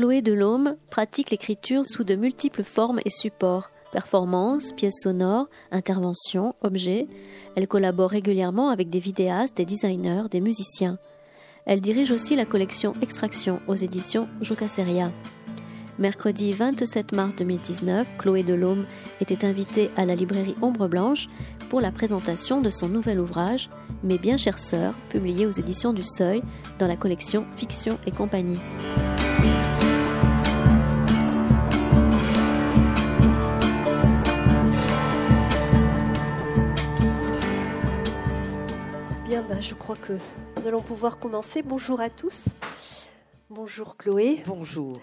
Chloé Delhomme pratique l'écriture sous de multiples formes et supports performances, pièces sonores, interventions, objets. Elle collabore régulièrement avec des vidéastes, des designers, des musiciens. Elle dirige aussi la collection Extraction aux éditions Jocaseria. Mercredi 27 mars 2019, Chloé Delhomme était invitée à la librairie Ombre Blanche pour la présentation de son nouvel ouvrage Mes bien chères sœurs, publié aux éditions du Seuil dans la collection Fiction et compagnie. Je crois que nous allons pouvoir commencer. Bonjour à tous. Bonjour Chloé. Bonjour.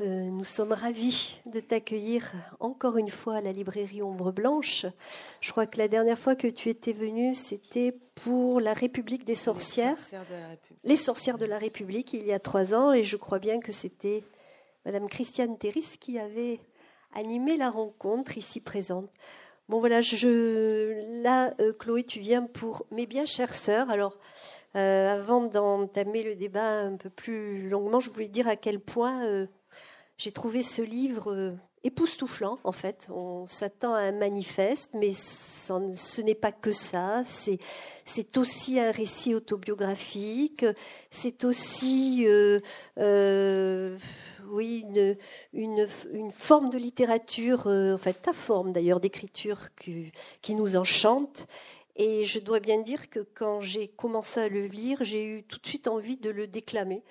Euh, nous sommes ravis de t'accueillir encore une fois à la librairie Ombre Blanche. Je crois que la dernière fois que tu étais venue, c'était pour la République des sorcières. Les sorcières de la République. Les sorcières de la République, il y a trois ans, et je crois bien que c'était Madame Christiane Terris qui avait animé la rencontre ici présente. Bon voilà, je, là, euh, Chloé, tu viens pour mes bien chères sœurs. Alors, euh, avant d'entamer le débat un peu plus longuement, je voulais dire à quel point euh, j'ai trouvé ce livre époustouflant, en fait. On s'attend à un manifeste, mais ce n'est pas que ça. C'est, aussi un récit autobiographique. C'est aussi, euh, euh, oui, une, forme de littérature, euh, en fait, ta forme d'ailleurs d'écriture qui, nous enchante. Et je dois bien dire que quand j'ai commencé à le lire, j'ai eu tout de suite envie de le déclamer.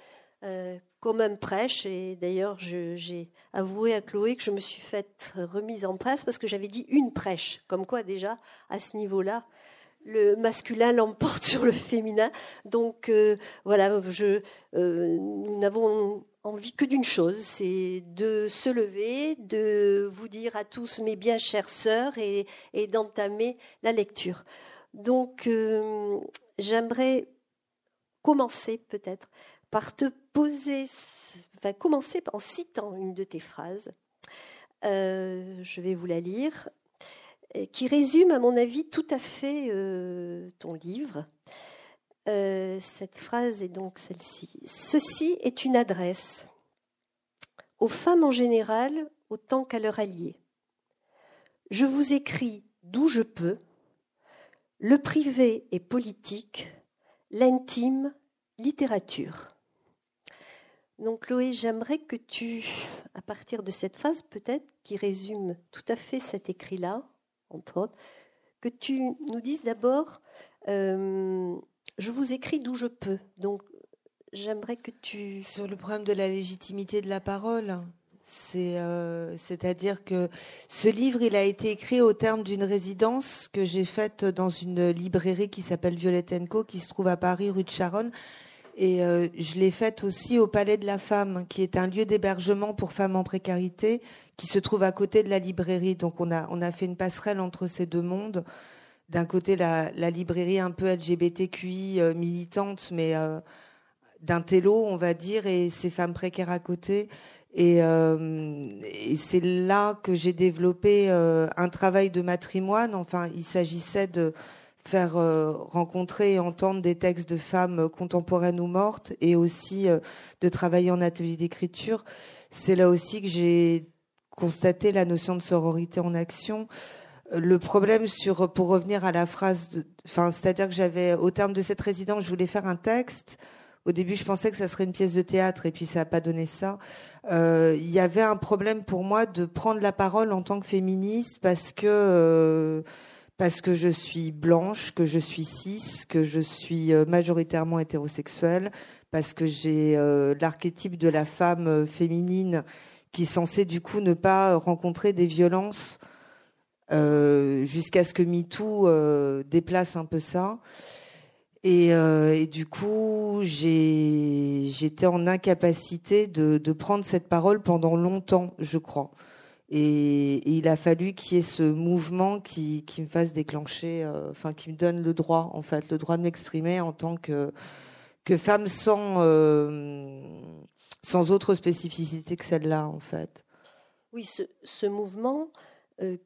Comme un prêche, et d'ailleurs j'ai avoué à Chloé que je me suis faite remise en presse parce que j'avais dit une prêche, comme quoi déjà à ce niveau-là, le masculin l'emporte sur le féminin. Donc euh, voilà, euh, nous n'avons envie que d'une chose, c'est de se lever, de vous dire à tous mes bien chères sœurs et, et d'entamer la lecture. Donc euh, j'aimerais commencer peut-être par te poser, enfin commencer en citant une de tes phrases. Euh, je vais vous la lire, euh, qui résume, à mon avis, tout à fait euh, ton livre. Cette phrase est donc celle-ci. Ceci est une adresse aux femmes en général autant qu'à leurs alliés. Je vous écris d'où je peux, le privé et politique, l'intime, littérature. Donc Chloé, j'aimerais que tu, à partir de cette phrase peut-être qui résume tout à fait cet écrit-là, entre autres, que tu nous dises d'abord, euh, je vous écris d'où je peux. Donc j'aimerais que tu... Sur le problème de la légitimité de la parole, euh, c'est-à-dire que ce livre, il a été écrit au terme d'une résidence que j'ai faite dans une librairie qui s'appelle Violette Co, qui se trouve à Paris, rue de Charonne. Et euh, je l'ai faite aussi au Palais de la Femme, qui est un lieu d'hébergement pour femmes en précarité, qui se trouve à côté de la librairie. Donc on a, on a fait une passerelle entre ces deux mondes. D'un côté, la, librairie un peu LGBTQI euh, militante, mais euh, d'un télo, on va dire, et ces femmes précaires à côté. Et, euh, c'est là que j'ai développé un travail de matrimoine. Enfin, il s'agissait de faire euh, rencontrer et entendre des textes de femmes contemporaines ou mortes, et aussi euh, de travailler en atelier d'écriture. C'est là aussi que j'ai constaté la notion de sororité en action. Euh, Le problème sur, pour revenir à la phrase, enfin, c'est-à-dire que j'avais, au terme de cette résidence, je voulais faire un texte. Au début, je pensais que ça serait une pièce de théâtre, et puis ça n'a pas donné ça. Euh, Il y avait un problème pour moi de prendre la parole en tant que féministe parce que euh, parce que je suis blanche, que je suis cis, que je suis euh, majoritairement hétérosexuelle, parce que j'ai euh, l'archétype de la femme euh, féminine qui est censée du coup ne pas rencontrer des violences jusqu'à ce que MeToo déplace un peu ça. Et, du coup, j'étais en incapacité de prendre cette parole pendant longtemps, je crois. Et, il a fallu qu'il y ait ce mouvement qui, qui me fasse déclencher, euh, enfin qui me donne le droit, en fait, le droit de m'exprimer en tant que, que femme sans, euh, sans autre spécificité que celle-là, en fait. Oui, ce, ce mouvement,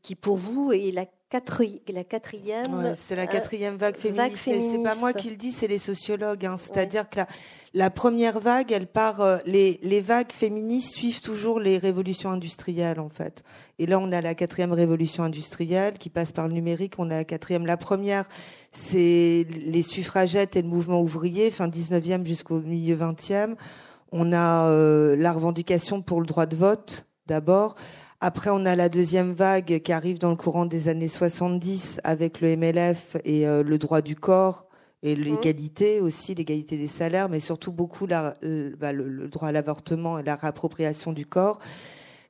qui pour vous est la la quatrième. c'est la quatrième vague féministe. Mais c'est pas moi qui le dis, c'est les sociologues. Hein. C'est-à-dire que la, première vague, elle part. Euh, les, les vagues féministes suivent toujours les révolutions industrielles, en fait. Et là, on a la quatrième révolution industrielle qui passe par le numérique. On a la quatrième. La première, c'est les suffragettes et le mouvement ouvrier, fin 19e jusqu'au milieu 20e. On a euh, la revendication pour le droit de vote, d'abord. Après, on a la deuxième vague qui arrive dans le courant des années 70 avec le MLF et euh, le droit du corps et mhm. l'égalité aussi, l'égalité des salaires, mais surtout beaucoup la, bah, le, droit à l'avortement et la réappropriation du corps.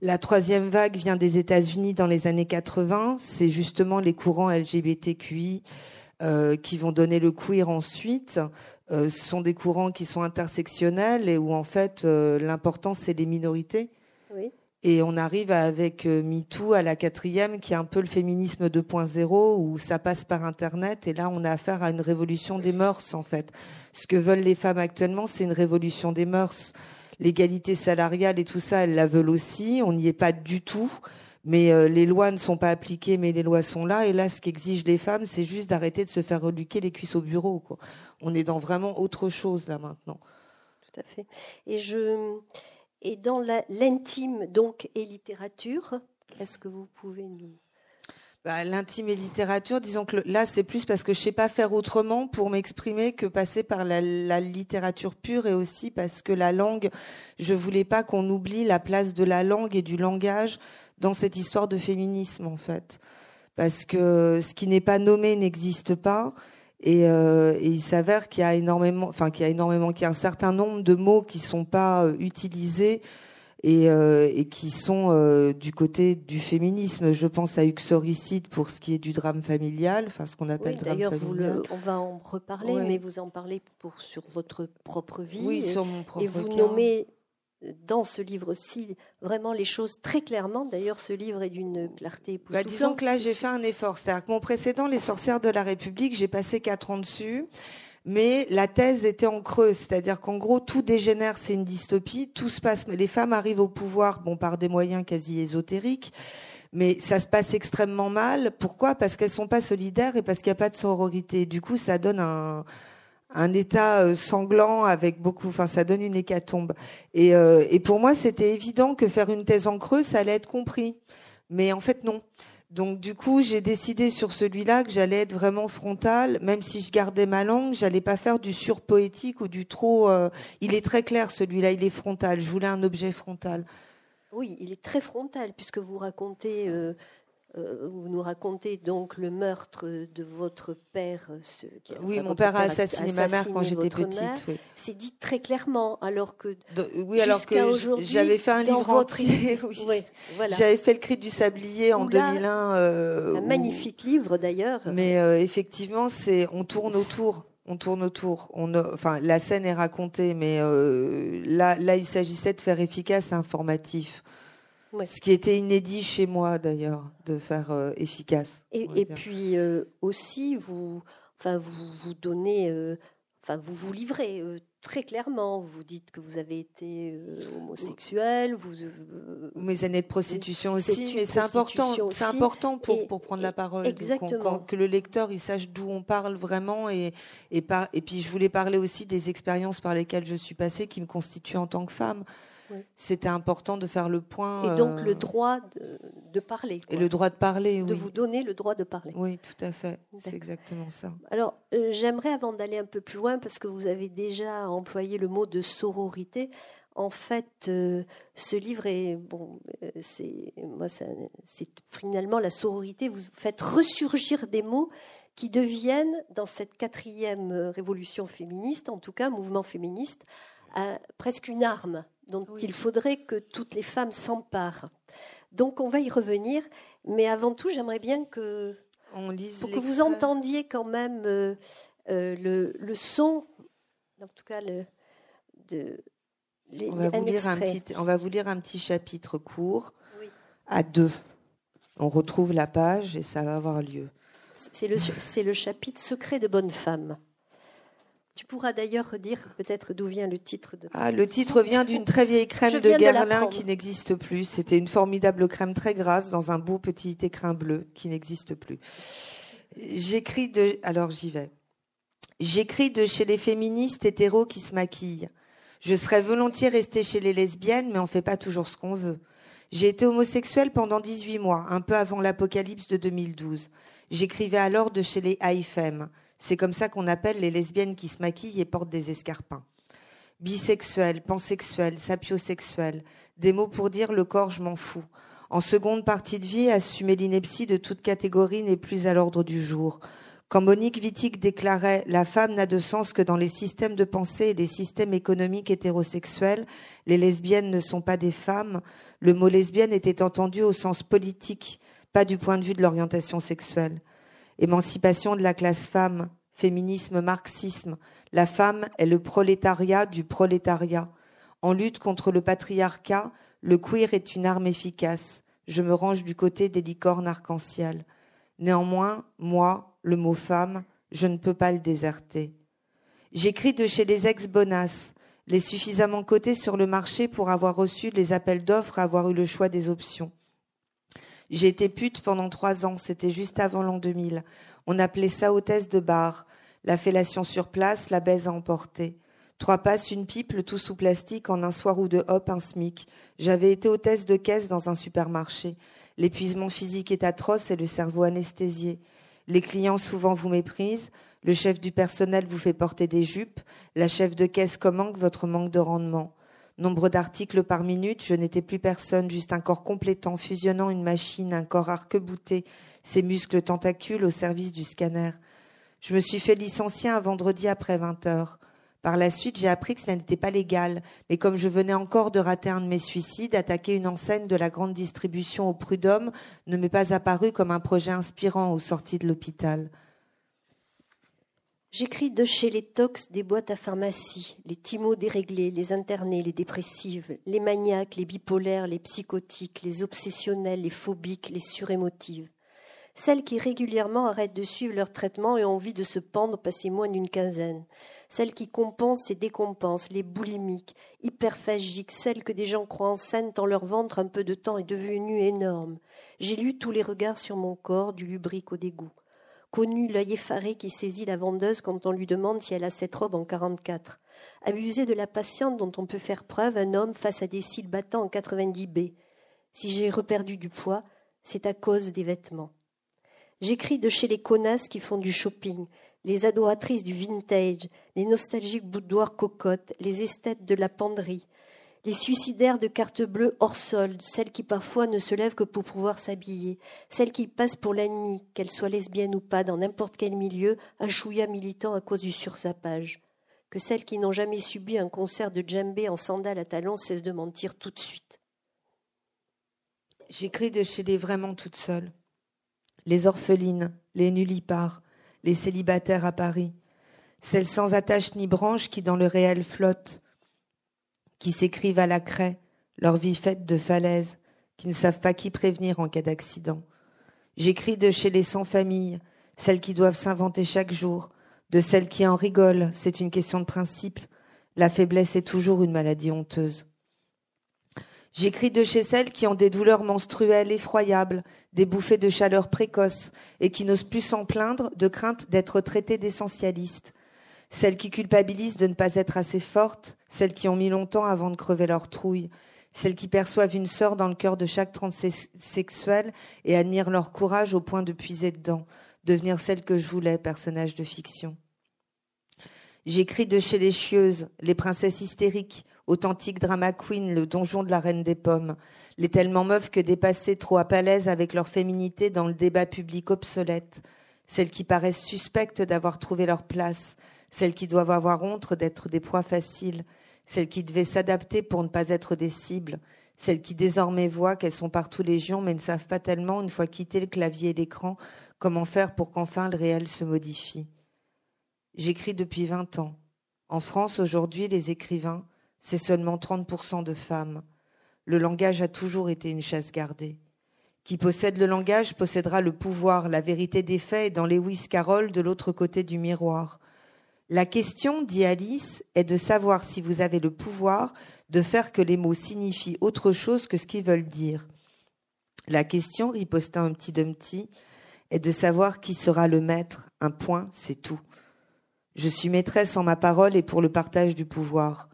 La troisième vague vient des États-Unis dans les années 80. C'est justement les courants LGBTQI euh, qui vont donner le queer ensuite. Euh, ce sont des courants qui sont intersectionnels et où en fait l'important c'est les minorités. Et on arrive avec euh, MeToo à la quatrième, qui est un peu le féminisme 2.0, où ça passe par Internet. Et là, on a affaire à une révolution des mœurs, en fait. Ce que veulent les femmes actuellement, c'est une révolution des mœurs. L'égalité salariale et tout ça, elles la veulent aussi. On n'y est pas du tout. Mais euh, les lois ne sont pas appliquées, mais les lois sont là. Et là, ce qu'exigent les femmes, c'est juste d'arrêter de se faire reluquer les cuisses au bureau. On est dans vraiment autre chose là maintenant. Tout à fait. Et je et dans l'intime donc et littérature. Est-ce que vous pouvez nous bah, L'intime et littérature, disons que là c'est plus parce que je sais pas faire autrement pour m'exprimer que passer par la, littérature pure et aussi parce que la langue, je voulais pas qu'on oublie la place de la langue et du langage dans cette histoire de féminisme en fait. Parce que ce qui n'est pas nommé n'existe pas et, euh, et, il s'avère qu'il y a énormément, enfin qu'il y a énormément, qu'il y a un certain nombre de mots qui sont pas euh, utilisés et, euh, et, qui sont du côté du féminisme. Je pense à uxoricide pour ce qui est du drame familial, enfin ce qu'on appelle oui, drame familial. on va en reparler, mais vous en parlez pour sur votre propre vie. Oui, sur mon propre Et vous nommez dans ce livre-ci vraiment les choses très clairement. D'ailleurs, ce livre est d'une clarté bah, Disons que là, j'ai fait un effort. C'est-à-dire que mon précédent, Les sorcières de la République, j'ai passé quatre ans dessus. Mais la thèse était en creux, c'est-à-dire qu'en gros tout dégénère, c'est une dystopie, tout se passe, les femmes arrivent au pouvoir, bon par des moyens quasi ésotériques, mais ça se passe extrêmement mal. Pourquoi? Parce qu'elles sont pas solidaires et parce qu'il n'y a pas de sororité. Du coup, ça donne un, un état euh, sanglant avec beaucoup, enfin ça donne une hécatombe. Et, euh, et pour moi, c'était évident que faire une thèse en creux, ça allait être compris. Mais en fait, non. Donc du coup, j'ai décidé sur celui-là que j'allais être vraiment frontal, même si je gardais ma langue, j'allais pas faire du surpoétique ou du trop. Euh, il est très clair celui-là, il est frontal. Je voulais un objet frontal. Oui, il est très frontal puisque vous racontez vous nous racontez donc le meurtre de votre père. Ce, oui, mon père a assassiné, ma mère quand j'étais petite. C'est dit très clairement, alors que oui, alors que j'avais fait un livre entier. Oui. voilà. J'avais fait le Cri du sablier en 2001. Euh, un magnifique livre d'ailleurs. Mais euh, effectivement, c'est on tourne autour. On tourne autour. On, enfin, la scène est racontée, mais là, là, il s'agissait de faire efficace, informatif. Ce qui était inédit chez moi d'ailleurs, de faire euh, efficace. Et, puis euh, aussi, vous, enfin, vous, vous donnez, euh, enfin, vous vous livrez très clairement. Vous dites que vous avez été homosexuel. Vous, Mes années de prostitution aussi, mais c'est important. C'est important pour, pour prendre la parole. Exactement. que le lecteur il sache d'où on parle vraiment et et, par, et puis je voulais parler aussi des expériences par lesquelles je suis passée qui me constituent en tant que femme. C'était important de faire le point. Et donc le euh, droit de, parler. Et le droit de parler, oui. De vous donner le droit de parler. Oui, tout à fait. C'est exactement ça. Alors, euh, j'aimerais, avant d'aller un peu plus loin, parce que vous avez déjà employé le mot de sororité, en fait, euh, ce livre est bon. c'est moi, c'est finalement la sororité. Vous faites ressurgir des mots qui deviennent, dans cette quatrième révolution féministe, en tout cas mouvement féministe, presque une arme dont il faudrait que toutes les femmes s'emparent. Donc on va y revenir, mais avant tout, j'aimerais bien que, on lise pour que vous entendiez quand même euh, euh, le, le, son, en tout cas le, de, on, va vous lire un petit, on va vous lire un petit chapitre court à deux. On retrouve la page et ça va avoir lieu. C'est le, le chapitre Secret de bonne femme. Tu pourras d'ailleurs dire peut-être d'où vient le titre. De... Ah, le titre vient d'une très vieille crème de Guerlain qui n'existe plus. C'était une formidable crème très grasse dans un beau petit écrin bleu qui n'existe plus. J'écris de. Alors j'y vais. J'écris de chez les féministes hétéros qui se maquillent. Je serais volontiers restée chez les lesbiennes, mais on fait pas toujours ce qu'on veut. J'ai été homosexuelle pendant 18 mois, un peu avant l'apocalypse de 2012. J'écrivais alors de chez les AIFM. C'est comme ça qu'on appelle les lesbiennes qui se maquillent et portent des escarpins. Bisexuel, pansexuel, sapiosexuel, des mots pour dire le corps je m'en fous. En seconde partie de vie, assumer l'ineptie de toute catégorie n'est plus à l'ordre du jour. Quand Monique Wittig déclarait La femme n'a de sens que dans les systèmes de pensée et les systèmes économiques hétérosexuels, les lesbiennes ne sont pas des femmes, le mot lesbienne était entendu au sens politique, pas du point de vue de l'orientation sexuelle. Émancipation de la classe femme, féminisme, marxisme, la femme est le prolétariat du prolétariat. En lutte contre le patriarcat, le queer est une arme efficace. Je me range du côté des licornes arc-en-ciel. Néanmoins, moi, le mot femme, je ne peux pas le déserter. J'écris de chez les ex-bonasses, les suffisamment cotés sur le marché pour avoir reçu les appels d'offres et avoir eu le choix des options. J'ai été pute pendant trois ans, c'était juste avant l'an 2000. On appelait ça hôtesse de bar. La fellation sur place, la baise à emporter. Trois passes, une pipe, le tout sous plastique, en un soir ou deux, hop, un smic. J'avais été hôtesse de caisse dans un supermarché. L'épuisement physique est atroce et le cerveau anesthésié. Les clients souvent vous méprisent. Le chef du personnel vous fait porter des jupes. La chef de caisse commente votre manque de rendement. Nombre d'articles par minute, je n'étais plus personne, juste un corps complétant, fusionnant une machine, un corps arc-bouté, ses muscles tentacules au service du scanner. Je me suis fait licencier un vendredi après 20 heures. Par la suite, j'ai appris que ce n'était pas légal, mais comme je venais encore de rater un de mes suicides, attaquer une enseigne de la grande distribution au prud'homme ne m'est pas apparu comme un projet inspirant aux sorties de l'hôpital. J'écris de chez les tox des boîtes à pharmacie, les timos déréglés, les internés, les dépressives, les maniaques, les bipolaires, les psychotiques, les obsessionnels, les phobiques, les surémotives. Celles qui régulièrement arrêtent de suivre leur traitement et ont envie de se pendre passer moins d'une quinzaine celles qui compensent et décompensent, les boulimiques, hyperphagiques, celles que des gens croient enceintes dans leur ventre un peu de temps est devenu énorme. J'ai lu tous les regards sur mon corps, du lubrique au dégoût. Connu l'œil effaré qui saisit la vendeuse quand on lui demande si elle a cette robe en 44. Abusé de la patiente dont on peut faire preuve un homme face à des cils battants en 90 B. Si j'ai reperdu du poids, c'est à cause des vêtements. J'écris de chez les connasses qui font du shopping, les adoratrices du vintage, les nostalgiques boudoirs cocottes, les esthètes de la penderie, les suicidaires de carte bleue hors solde, celles qui parfois ne se lèvent que pour pouvoir s'habiller, celles qui passent pour l'ennemi, qu'elles soient lesbiennes ou pas, dans n'importe quel milieu, un chouïa militant à cause du sursapage. Que celles qui n'ont jamais subi un concert de djembé en sandales à talons cessent de mentir tout de suite. J'écris de chez les vraiment toutes seules. Les orphelines, les nullipares, les célibataires à Paris, celles sans attache ni branche qui dans le réel flottent, qui s'écrivent à la craie, leur vie faite de falaises, qui ne savent pas qui prévenir en cas d'accident. J'écris de chez les sans-famille, celles qui doivent s'inventer chaque jour, de celles qui en rigolent, c'est une question de principe. La faiblesse est toujours une maladie honteuse. J'écris de chez celles qui ont des douleurs menstruelles effroyables, des bouffées de chaleur précoces, et qui n'osent plus s'en plaindre de crainte d'être traitées d'essentialistes. Celles qui culpabilisent de ne pas être assez fortes, celles qui ont mis longtemps avant de crever leur trouille, celles qui perçoivent une sœur dans le cœur de chaque transsexuel et admirent leur courage au point de puiser dedans, devenir celle que je voulais, personnage de fiction. J'écris de chez les chieuses, les princesses hystériques, authentique drama queen, le donjon de la reine des pommes, les tellement meufs que dépassées trop à palaise avec leur féminité dans le débat public obsolète, celles qui paraissent suspectes d'avoir trouvé leur place, celles qui doivent avoir honte d'être des proies faciles, celles qui devaient s'adapter pour ne pas être des cibles, celles qui désormais voient qu'elles sont partout légion mais ne savent pas tellement, une fois quitté le clavier et l'écran, comment faire pour qu'enfin le réel se modifie. J'écris depuis vingt ans. En France, aujourd'hui, les écrivains, c'est seulement 30% de femmes. Le langage a toujours été une chasse gardée. Qui possède le langage possédera le pouvoir, la vérité des faits dans Lewis Carroll de l'autre côté du miroir. La question, dit Alice, est de savoir si vous avez le pouvoir de faire que les mots signifient autre chose que ce qu'ils veulent dire. La question, riposta un petit Dumpty, est de savoir qui sera le maître. Un point, c'est tout. Je suis maîtresse en ma parole et pour le partage du pouvoir.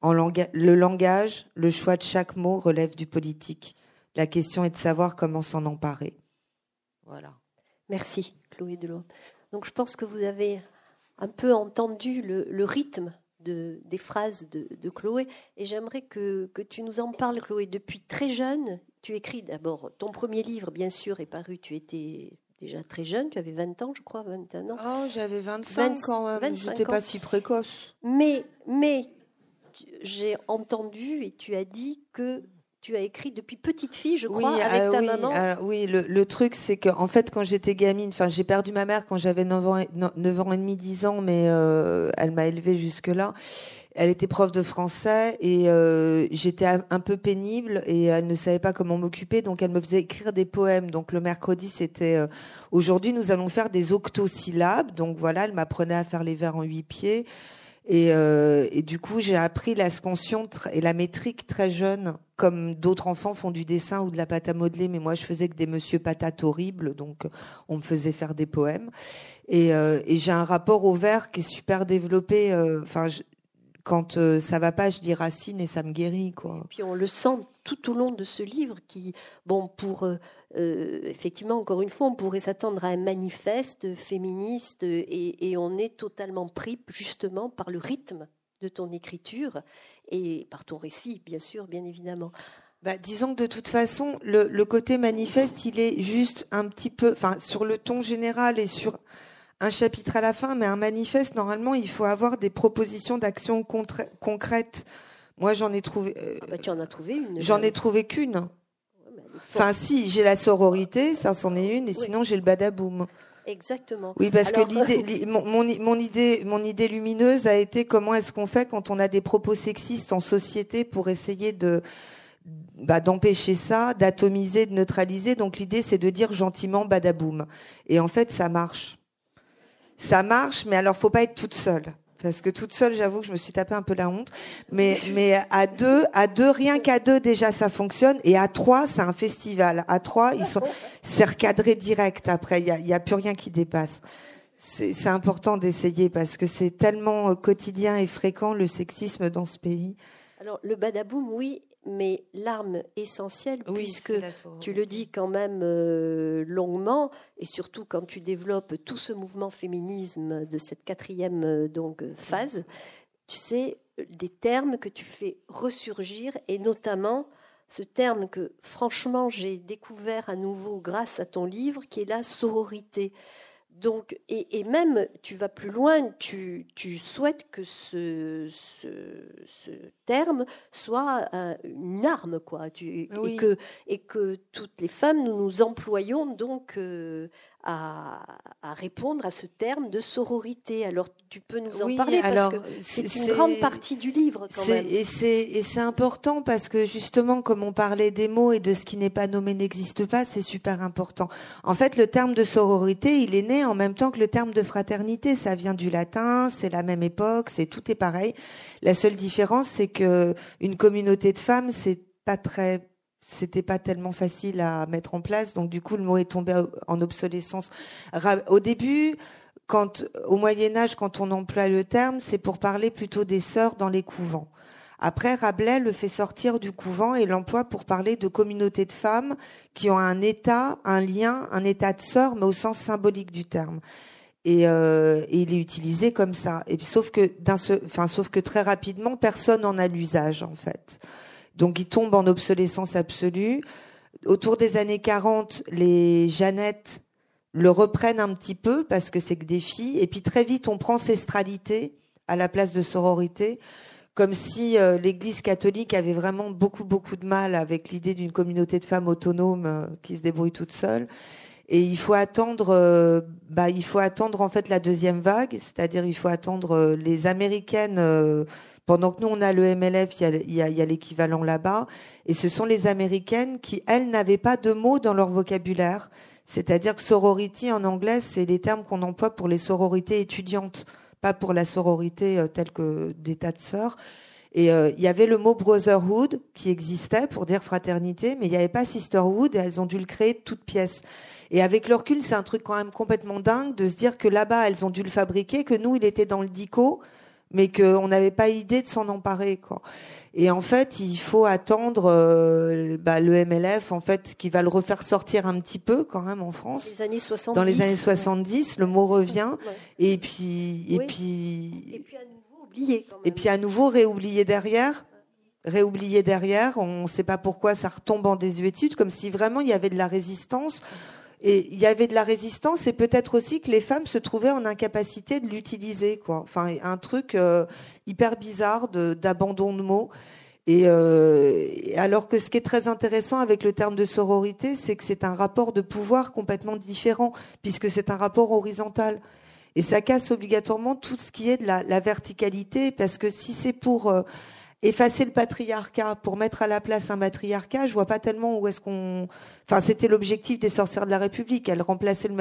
En le langage, le choix de chaque mot relève du politique. La question est de savoir comment s'en emparer. Voilà. Merci, Chloé Delon. Donc je pense que vous avez un peu entendu le, rythme de, des phrases de, Chloé et j'aimerais que, que, tu nous en parles, Chloé. Depuis très jeune, tu écris d'abord ton premier livre, bien sûr, est paru, tu étais déjà très jeune, tu avais 20 ans, je crois, 21 ans. Oh, j'avais 25 quand même, j'étais pas si précoce. Mais, mais j'ai entendu et tu as dit que tu as écrit depuis petite fille, je crois, avec euh, ta maman? Euh, oui, le, truc, c'est que en fait, quand j'étais gamine, enfin, j'ai perdu ma mère quand j'avais 9 ans, 9 ans et demi, 10 ans, mais euh, elle m'a élevée jusque-là. Elle était prof de français et j'étais un peu pénible et elle ne savait pas comment m'occuper, donc elle me faisait écrire des poèmes. Donc le mercredi, c'était aujourd'hui, nous allons faire des octosyllabes. Donc voilà, elle m'apprenait à faire les vers en huit pieds. Et, euh, et, du coup, j'ai appris la scansion et la métrique très jeune, comme d'autres enfants font du dessin ou de la pâte à modeler, mais moi je faisais que des monsieur patates horribles, donc on me faisait faire des poèmes. Et, euh, j'ai un rapport au vers qui est super développé. Euh, enfin, quand ça va pas, je lis Racine et ça me guérit, quoi. Et puis on le sent tout au long de ce livre qui, bon, pour euh, euh, effectivement, encore une fois, on pourrait s'attendre à un manifeste féministe et, on est totalement pris justement par le rythme de ton écriture et par ton récit, bien sûr, bien évidemment. Bah, disons que de toute façon, le, le, côté manifeste, il est juste un petit peu, enfin, sur le ton général et sur un chapitre à la fin, mais un manifeste, normalement, il faut avoir des propositions d'action concrètes. Moi, j'en ai trouvé. Euh, ah bah, tu en as trouvé une. J'en ai trouvé qu'une. Enfin, si, j'ai la sororité, ça c'en est une, et sinon j'ai le badaboum. Exactement. Oui, parce que l'idée, mon, mon, idée, mon idée lumineuse a été comment est-ce qu'on fait quand on a des propos sexistes en société pour essayer de bah, d'empêcher ça, d'atomiser, de neutraliser. Donc l'idée, c'est de dire gentiment badaboum. Et en fait, ça marche. Ça marche, mais alors faut pas être toute seule parce que toute seule, j'avoue que je me suis tapé un peu la honte. Mais, mais à deux, à deux, rien qu'à deux, déjà, ça fonctionne. Et à trois, c'est un festival. À trois, ils sont, c'est recadré direct après. Il y a, y a plus rien qui dépasse. C'est important d'essayer parce que c'est tellement euh, quotidien et fréquent le sexisme dans ce pays. Alors, le badaboum, oui, mais l'arme essentielle, puisque tu le dis quand même euh, longuement, et surtout quand tu développes tout ce mouvement féminisme de cette quatrième euh, donc phase, tu sais des termes que tu fais ressurgir, et notamment ce terme que franchement j'ai découvert à nouveau grâce à ton livre, qui est la sororité. Donc, et, même, tu vas plus loin, tu, souhaites que ce, ce, terme soit une arme, quoi, et, que, et que toutes les femmes, nous nous employons donc euh, à, répondre à ce terme de sororité. Alors, tu peux nous en parler parce que c'est une grande partie du livre quand même. Et c'est important parce que justement, comme on parlait des mots et de ce qui n'est pas nommé n'existe pas, c'est super important. En fait, le terme de sororité, il est né en même temps que le terme de fraternité. Ça vient du latin, c'est la même époque, c'est tout est pareil. La seule différence, c'est que une communauté de femmes, c'est pas très c'était pas tellement facile à mettre en place, donc du coup le mot est tombé en obsolescence. Au début, au Moyen Âge, quand on emploie le terme, c'est pour parler plutôt des sœurs dans les couvents. Après, Rabelais le fait sortir du couvent et l'emploie pour parler de communautés de femmes qui ont un état, un lien, un état de sœur, mais au sens symbolique du terme. Et, euh, il est utilisé comme ça. Et sauf que, sauf que très rapidement, personne n'en a l'usage en fait. Donc il tombe en obsolescence absolue. Autour des années 40, les Jeannettes le reprennent un petit peu parce que c'est que des filles. Et puis très vite, on prend ancestralité à la place de sororité, comme si euh, l'Église catholique avait vraiment beaucoup beaucoup de mal avec l'idée d'une communauté de femmes autonomes euh, qui se débrouillent toutes seules. Et il faut attendre, euh, bah, il faut attendre en fait la deuxième vague, c'est-à-dire il faut attendre les américaines pendant que nous, on a le MLF, il y a, l'équivalent là-bas. Et ce sont les Américaines qui, elles, n'avaient pas de mots dans leur vocabulaire. C'est-à-dire que sorority en anglais, c'est les termes qu'on emploie pour les sororités étudiantes, pas pour la sororité telle que des tas de sœurs. Et il y avait le mot brotherhood qui existait pour dire fraternité, mais il n'y avait pas sisterhood et elles ont dû le créer de toutes pièces. Et avec le recul, c'est un truc quand même complètement dingue de se dire que là-bas, elles ont dû le fabriquer, que nous, il était dans le dico, mais qu'on n'avait pas idée de s'en emparer. Quoi. Et en fait, il faut attendre euh, bah, le MLF, en fait, qui va le refaire sortir un petit peu quand même en France. Les années 70. Dans les années 70, le mot revient. Et puis, et puis. Et puis à nouveau oublié. Quand même. Et puis à nouveau réoublié derrière. Réoublié derrière. On ne sait pas pourquoi ça retombe en désuétude, comme si vraiment il y avait de la résistance. Et il y avait de la résistance et peut-être aussi que les femmes se trouvaient en incapacité de l'utiliser, quoi. Enfin, un truc euh, hyper bizarre d'abandon de, mots. Et euh, alors que ce qui est très intéressant avec le terme de sororité, c'est que c'est un rapport de pouvoir complètement différent, puisque c'est un rapport horizontal. Et ça casse obligatoirement tout ce qui est de la, la verticalité, parce que si c'est pour euh, effacer le patriarcat pour mettre à la place un matriarcat, je vois pas tellement où est-ce qu'on. Enfin, c'était l'objectif des sorcières de la République. Elles remplaçaient le,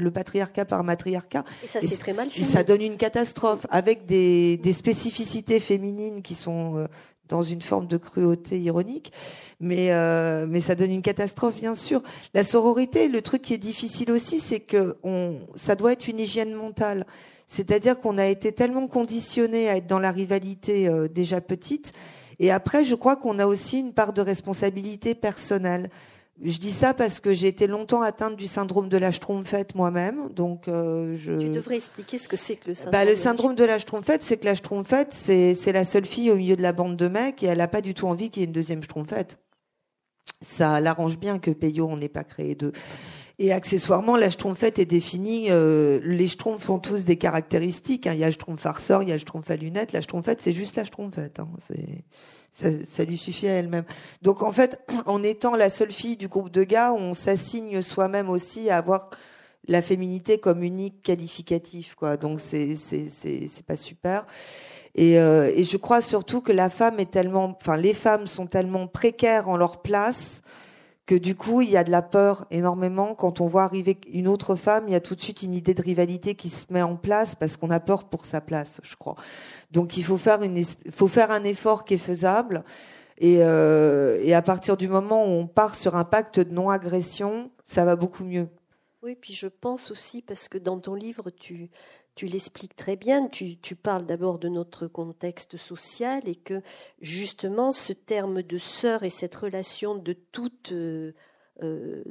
le patriarcat par matriarcat. Et ça, c'est très mal fini. Et ça donne une catastrophe avec des, des spécificités féminines qui sont euh, dans une forme de cruauté ironique, mais euh, mais ça donne une catastrophe bien sûr. La sororité, le truc qui est difficile aussi, c'est que on, ça doit être une hygiène mentale. C'est-à-dire qu'on a été tellement conditionné à être dans la rivalité euh, déjà petite. Et après, je crois qu'on a aussi une part de responsabilité personnelle. Je dis ça parce que j'ai été longtemps atteinte du syndrome de la schtroumpfette moi-même, donc euh, je. Tu devrais expliquer ce que c'est que le syndrome. Bah, le syndrome de la schtroumpfette, c'est que la schtroumpfette, c'est c'est la seule fille au milieu de la bande de mecs et elle n'a pas du tout envie qu'il y ait une deuxième schtroumpfette. Ça l'arrange bien que Peyo on n'ait pas créé deux. Et accessoirement, la schtroumpfette est définie. Euh, les schtroumpfs ont tous des caractéristiques. Hein. Il y a schtroumpf farceur, il y a schtroumpf à lunettes. La schtroumpfette, c'est juste la schtroumpfette. Hein. Ça, ça, lui suffit à elle-même. Donc en fait, en étant la seule fille du groupe de gars, on s'assigne soi-même aussi à avoir la féminité comme unique qualificatif. Quoi. Donc c'est c'est c'est pas super. Et, euh, et je crois surtout que la femme est tellement, enfin les femmes sont tellement précaires en leur place que du coup, il y a de la peur énormément. Quand on voit arriver une autre femme, il y a tout de suite une idée de rivalité qui se met en place parce qu'on a peur pour sa place, je crois. Donc il faut faire, une, faut faire un effort qui est faisable. Euh, et à partir du moment où on part sur un pacte de non-agression, ça va beaucoup mieux. Oui, puis je pense aussi, parce que dans ton livre, tu, tu l'expliques très bien, tu, parles d'abord de notre contexte social et que justement ce terme de sœur et cette relation de toute, euh, euh,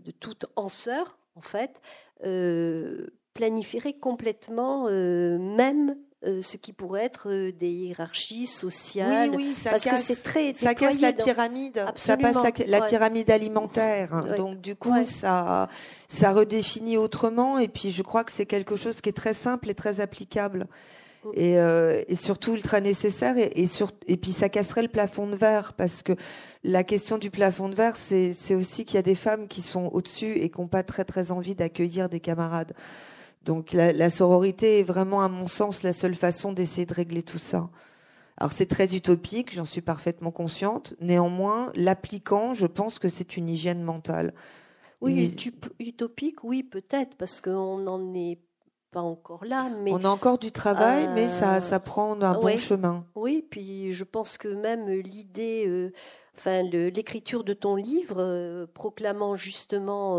en sœur, en fait, euh, planifierait complètement même euh, ce qui pourrait être euh, des hiérarchies sociales. Oui, oui, ça parce casse, que c'est très ça casse la pyramide, ça passe la, pyramide alimentaire. Donc du coup, ça ça redéfinit autrement. Et puis je crois que c'est quelque chose qui est très simple et très applicable. Mm. Et, euh, et, surtout ultra nécessaire et, et, sur, et puis ça casserait le plafond de verre parce que la question du plafond de verre c'est aussi qu'il y a des femmes qui sont au-dessus et qui n'ont pas très très envie d'accueillir des camarades. Donc la, sororité est vraiment, à mon sens, la seule façon d'essayer de régler tout ça. Alors c'est très utopique, j'en suis parfaitement consciente. Néanmoins, l'appliquant, je pense que c'est une hygiène mentale. Oui, utopique, oui, peut-être, parce qu'on n'en est pas encore là. Mais, On a encore du travail, mais ça, euh, ça prend un bon chemin. Oui, puis je pense que même l'idée, euh, enfin l'écriture de ton livre, euh, proclamant justement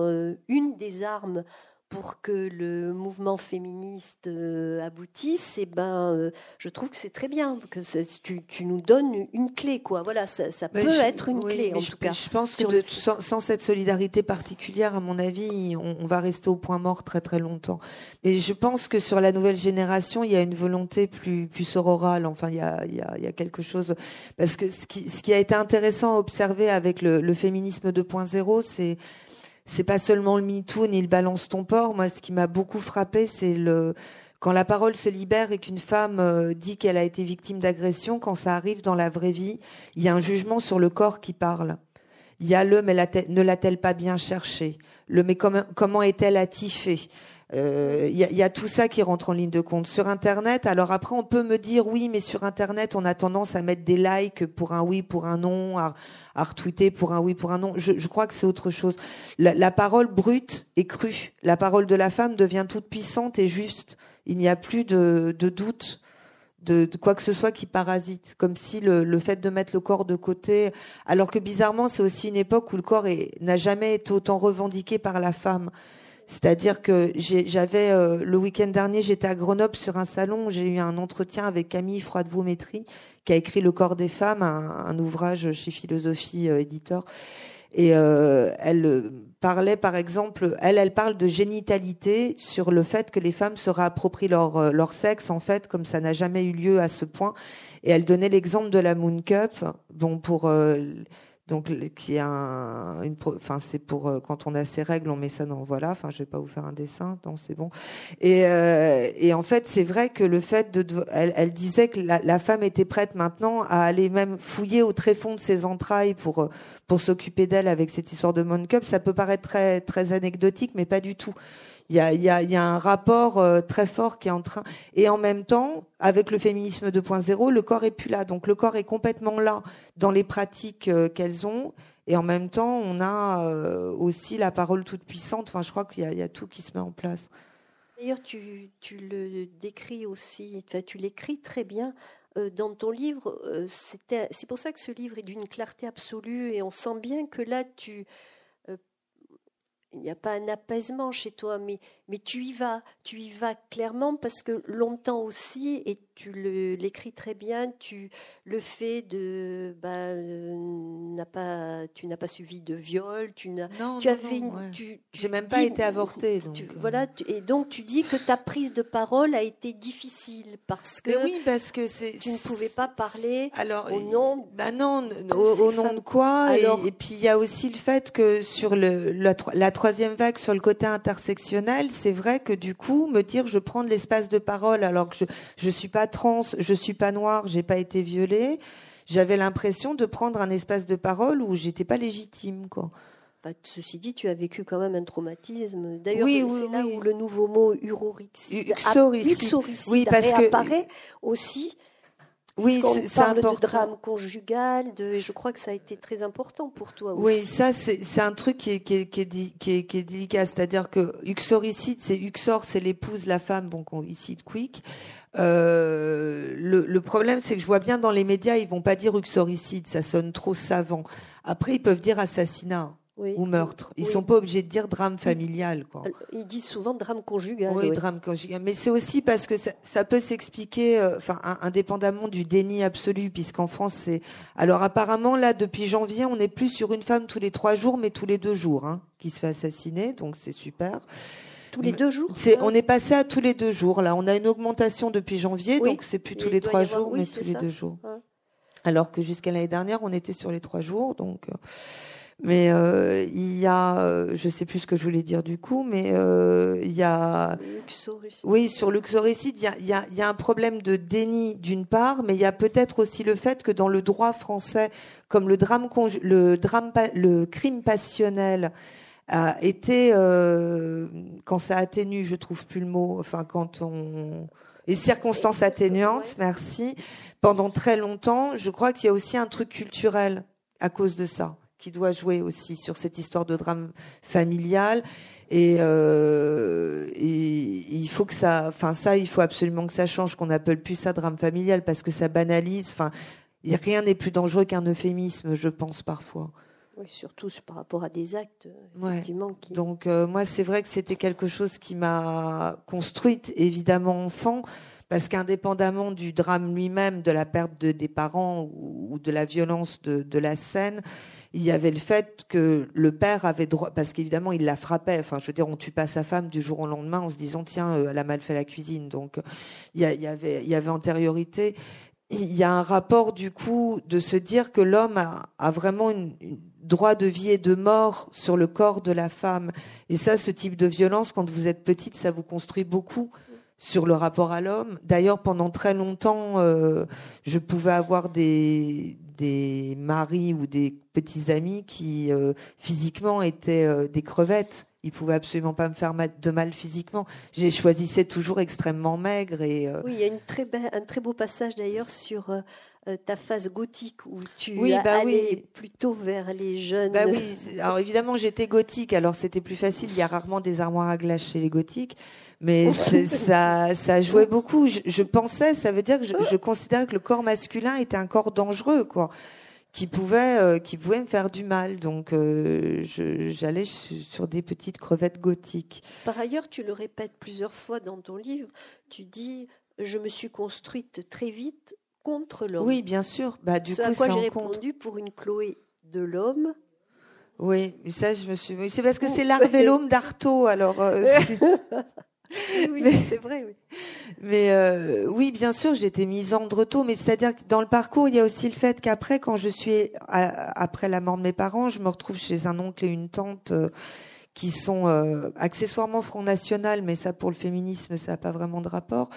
une des armes pour que le mouvement féministe euh, aboutisse, eh ben, euh, je trouve que c'est très bien que tu, tu, nous donnes une clé, quoi. Voilà, ça, ça peut être une clé, en je, tout cas. Je pense que sans, cette solidarité particulière, à mon avis, on, va rester au point mort très très longtemps. Et je pense que sur la nouvelle génération, il y a une volonté plus plus sororale. Enfin, il y a, il y a, il y a quelque chose parce que ce qui, ce qui a été intéressant à observer avec le, le féminisme 2.0, c'est c'est pas seulement le MeToo ni le balance ton port. Moi, ce qui m'a beaucoup frappé, c'est le quand la parole se libère et qu'une femme euh, dit qu'elle a été victime d'agression, quand ça arrive dans la vraie vie, il y a un jugement sur le corps qui parle. Il y a le mais ne l'a-t-elle pas bien cherché? Le mais comment, comment est-elle attifée? Il euh, y, a, y, a, tout ça qui rentre en ligne de compte. Sur Internet, alors après, on peut me dire oui, mais sur Internet, on a tendance à mettre des likes pour un oui, pour un non, à, à retweeter pour un oui, pour un non. Je, je crois que c'est autre chose. La, la, parole brute est crue. La parole de la femme devient toute puissante et juste. Il n'y a plus de, doute de, quoi que ce soit qui parasite, comme si le, fait de mettre le corps de côté, alors que bizarrement c'est aussi une époque où le corps n'a jamais été autant revendiqué par la femme. C'est-à-dire que j'avais euh, le week-end dernier, j'étais à Grenoble sur un salon, j'ai eu un entretien avec Camille Froide-Vaumétry, qui a écrit Le corps des femmes, un, ouvrage chez Philosophie euh, éditeur. Et euh, elle parlait, par exemple, elle, elle parle de génitalité sur le fait que les femmes se réapproprient leur, leur sexe, en fait, comme ça n'a jamais eu lieu à ce point. Et elle donnait l'exemple de la Moon Cup, bon, pour donc qui un, une, enfin c'est pour euh, quand on a ses règles, on met ça dans voilà. Enfin, je vais pas vous faire un dessin, non, c'est bon. Et, euh, et en fait, c'est vrai que le fait de, elle, disait que la, femme était prête maintenant à aller même fouiller au tréfonds de ses entrailles pour euh, pour s'occuper d'elle avec cette histoire de Mon Cup. Ça peut paraître très très anecdotique, mais pas du tout. Il y a, un rapport euh, très fort qui est en train. Et en même temps, avec le féminisme 2.0, le corps est plus là. Donc le corps est complètement là dans les pratiques euh, qu'elles ont. Et en même temps, on a euh, aussi la parole toute puissante. Enfin, je crois qu'il y, a tout qui se met en place. D'ailleurs, tu, tu, le décris aussi, enfin, tu l'écris très bien dans ton livre. C'est pour ça que ce livre est d'une clarté absolue et on sent bien que là, tu, il n'y a pas un apaisement chez toi, mais, mais tu y vas, tu y vas clairement parce que longtemps aussi, et tu l'écris très bien, tu le fais de, bah, euh, pas, tu n'as pas suivi de viol, tu n'as, tu avais, tu, j'ai même pas été avortée, donc. Euh. voilà, et donc tu dis que ta prise de parole a été difficile parce que, oui, parce que tu ne pouvais pas parler alors, au nom, bah non, au, nom de quoi, et, puis il y a aussi le fait que sur le, la, la troisième vague sur le côté intersectionnel, c'est vrai que du coup, me dire je prends de l'espace de parole alors que je je suis pas trans, je suis pas noire, j'ai pas été violée, j'avais l'impression de prendre un espace de parole où j'étais pas légitime quoi. Bah, ceci dit, tu as vécu quand même un traumatisme. D'ailleurs, oui, c'est là où le nouveau mot uxoricide, oui, parce apparaît aussi oui, c'est important. de drame conjugal, de, et je crois que ça a été très important pour toi aussi. Oui, ça c'est un truc qui est, qui est, qui est, qui est, délicat, c'est-à-dire que uxoricide, c'est uxor, c'est l'épouse, la femme, donc on icide quick. Euh, le, le, problème, c'est que je vois bien dans les médias, ils vont pas dire uxoricide, ça sonne trop savant. Après, ils peuvent dire assassinat ou meurtre. Ils sont pas obligés de dire drame familial. Quoi. Ils disent souvent drame conjugal. Oui, drame conjugal. Mais c'est aussi parce que ça, ça peut s'expliquer, euh, enfin, indépendamment du déni absolu, puisqu'en France, c'est. Alors apparemment, là, depuis janvier, on n'est plus sur une femme tous les trois jours, mais tous les deux jours, hein, qui se fait assassiner. Donc c'est super. Tous les deux jours On est passé à tous les deux jours. Là, on a une augmentation depuis janvier, donc c'est plus tous les trois jours, mais tous les deux jours. Alors que jusqu'à l'année dernière, on était sur les trois jours, donc. Euh, mais euh, il y a, euh, je sais plus ce que je voulais dire du coup, mais euh, il y a, oui, sur l'uxoricide, il y a, il y, a, il y a un problème de déni d'une part, mais il y a peut-être aussi le fait que dans le droit français, comme le drame, le drame, le crime passionnel a été, quand ça atténue, je trouve plus le mot, enfin quand on les circonstances atténuantes, merci. Pendant très longtemps, je crois qu'il y a aussi un truc culturel à cause de ça qui doit jouer aussi sur cette histoire de drame familial. Et, euh, il faut que ça, enfin ça, il faut absolument que ça change, qu'on appelle plus ça drame familial parce que ça banalise. Enfin, rien n'est plus dangereux qu'un euphémisme, je pense parfois. Oui, surtout par rapport à des actes, effectivement. Donc euh, moi, c'est vrai que c'était quelque chose qui m'a construite, évidemment enfant, parce qu'indépendamment du drame lui-même, de la perte de, des parents ou, de la violence de, de la scène, il y avait le fait que le père avait droit, parce qu'évidemment il la frappait. Enfin, je veux dire, on tue pas sa femme du jour au lendemain en se disant tiens, euh, elle a mal fait la cuisine. Donc il y, avait, il y avait antériorité. Il y a un rapport du coup de se dire que l'homme a, vraiment un droit de vie et de mort sur le corps de la femme. Et ça, ce type de violence, quand vous êtes petite, ça vous construit beaucoup sur le rapport à l'homme. D'ailleurs, pendant très longtemps, euh, je pouvais avoir des, des maris ou des petits amis qui euh, physiquement étaient euh, des crevettes. Ils pouvaient absolument pas me faire de mal physiquement. J'ai choisissais toujours extrêmement maigre et. Oui, il y a une très un très beau passage d'ailleurs sur euh, ta phase gothique où tu Oui, bah oui. plutôt vers les jeunes. Bah oui, alors évidemment j'étais gothique, alors c'était plus facile, il y a rarement des armoires à glace chez les gothiques, mais ça, ça jouait beaucoup. Je, je pensais, ça veut dire que je, je considérais que le corps masculin était un corps dangereux, quoi, qui pouvait, euh, qui pouvait me faire du mal. Donc euh, j'allais su- sur des petites crevettes gothiques. Par ailleurs, tu le répètes plusieurs fois dans ton livre, tu dis Je me suis construite très vite contre l'homme. Oui, bien sûr. Bah du Ce coup, à quoi j'ai répondu pour une Chloé de l'homme. Oui, mais ça je me suis. oui, C'est parce que c'est l'arvélome d'Artaud, alors. euh, Oui, Mais- c'est vrai. Oui. Mais euh, oui, bien sûr, j'étais misandre tôt, mais c'est-à-dire que dans le parcours, il y a aussi le fait qu'après, quand je suis à- après la mort de mes parents, je me retrouve chez un oncle et une tante euh, qui sont euh, accessoirement Front National, mais ça pour le féminisme, ça n'a pas vraiment de rapport.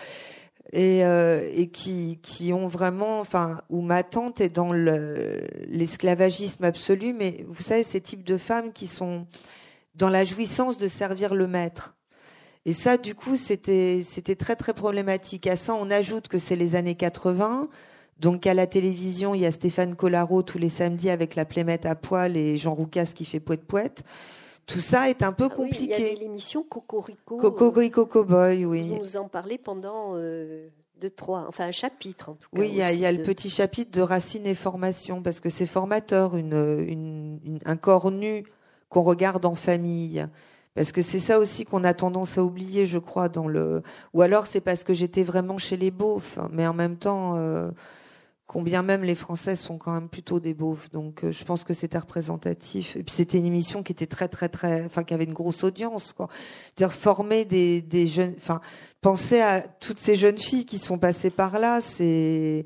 Et, euh, et qui, qui ont vraiment, enfin, où ma tante est dans le- l'esclavagisme absolu, mais vous savez, ces types de femmes qui sont dans la jouissance de servir le maître. Et ça, du coup, c'était c'était très très problématique. À ça, on ajoute que c'est les années 80. Donc à la télévision, il y a Stéphane Collaro tous les samedis avec la plémette à poil et Jean Roucas qui fait poète poète. Tout ça est un peu Ah oui, il y compliqué. l'émission Cocorico. Coco Coco Boy, oui. Vous nous en parlez pendant euh, deux, trois, enfin un chapitre en tout cas. Oui, il y a, il y a aussi le petit chapitre de Racine et formation parce que c'est formateur, une, une- une- un corps nu qu'on regarde en famille. Parce que c'est ça aussi qu'on a tendance à oublier, je crois, dans le. Ou alors c'est parce que j'étais vraiment chez les beaufs, mais en même temps, euh, combien même les Français sont quand même plutôt des beaufs. Donc euh, je pense que c'était représentatif. Et puis c'était une émission qui était très très très, enfin qui avait une grosse audience, quoi. Dire former des, des jeunes, enfin penser à toutes ces jeunes filles qui sont passées par là, c'est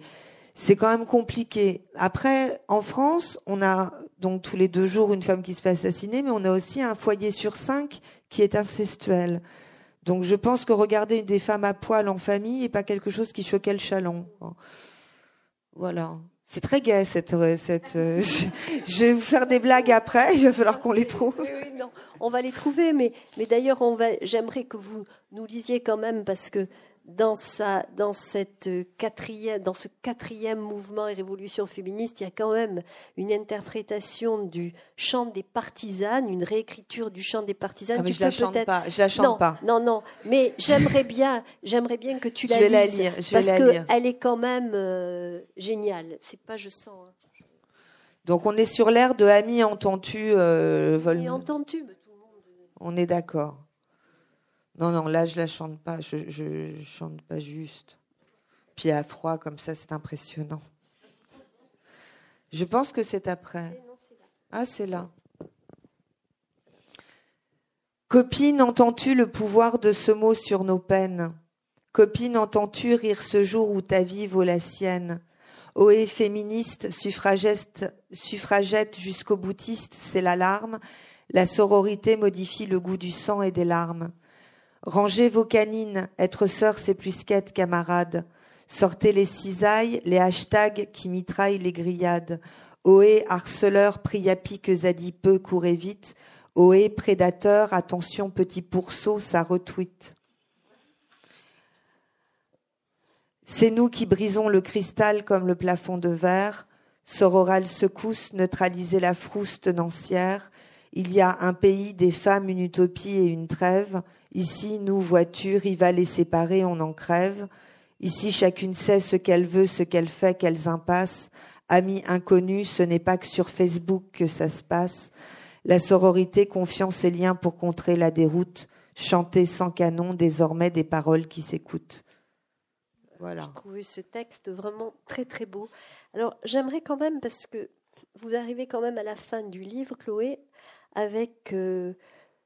c'est quand même compliqué. Après, en France, on a donc tous les deux jours une femme qui se fait assassiner, mais on a aussi un foyer sur cinq qui est incestuel. Donc je pense que regarder des femmes à poil en famille n'est pas quelque chose qui choquait le chaland. Voilà. C'est très gai cette cette. euh, je, vais vous faire des blagues après. Il va falloir qu'on les trouve. Non, on va les trouver, mais, mais d'ailleurs. J'aimerais que vous nous lisiez quand même parce que dans sa, dans cette quatrième, dans ce quatrième mouvement et révolution féministe, il y a quand même une interprétation du chant des partisanes, une réécriture du chant des partisanes. Ah, mais Tu je la peux chante peut-être- pas. Je la chante non, pas. non, non. Mais j'aimerais bien, j'aimerais bien que tu Je la la lises lire. Je vais parce la lire. elle est quand même euh, géniale. C'est pas, je sens. hein. Donc on est sur l'air de Ami entends-tu euh, vol- Et entends-tu mais tout le monde. On est d'accord. Non, non, là, je la chante pas. Je, je, je chante pas juste. Puis à froid, comme ça, c'est impressionnant. Je pense que c'est après. Ah, c'est là. Copine, entends-tu le pouvoir de ce mot sur nos peines? Copine, entends-tu rire ce jour où ta vie vaut la sienne? Ohé, féministe, suffragette, suffragette jusqu'au boutiste, c'est l'alarme. La sororité modifie le goût du sang et des larmes. Rangez vos canines, être sœur c'est plus qu'être camarade. Sortez les cisailles, les hashtags qui mitraillent les grillades. Ohé, harceleur, priapiques adipeux, courez vite. Ohé, prédateur, attention, petit pourceau, ça retweet. C'est nous qui brisons le cristal comme le plafond de verre. Sororale secousse, neutraliser la frousse tenancière. Il y a un pays, des femmes, une utopie et une trêve. Ici, nous, vois-tu, rivales et séparés, on en crève. Ici, chacune sait ce qu'elle veut, ce qu'elle fait, quelles impasses. Amis inconnus, ce n'est pas que sur Facebook que ça se passe. La sororité, confiance et liens pour contrer la déroute. Chanter sans canon, désormais des paroles qui s'écoutent. Voilà. J'ai trouvé ce texte vraiment très très beau. Alors j'aimerais quand même, parce que vous arrivez quand même à la fin du livre, Chloé, avec euh,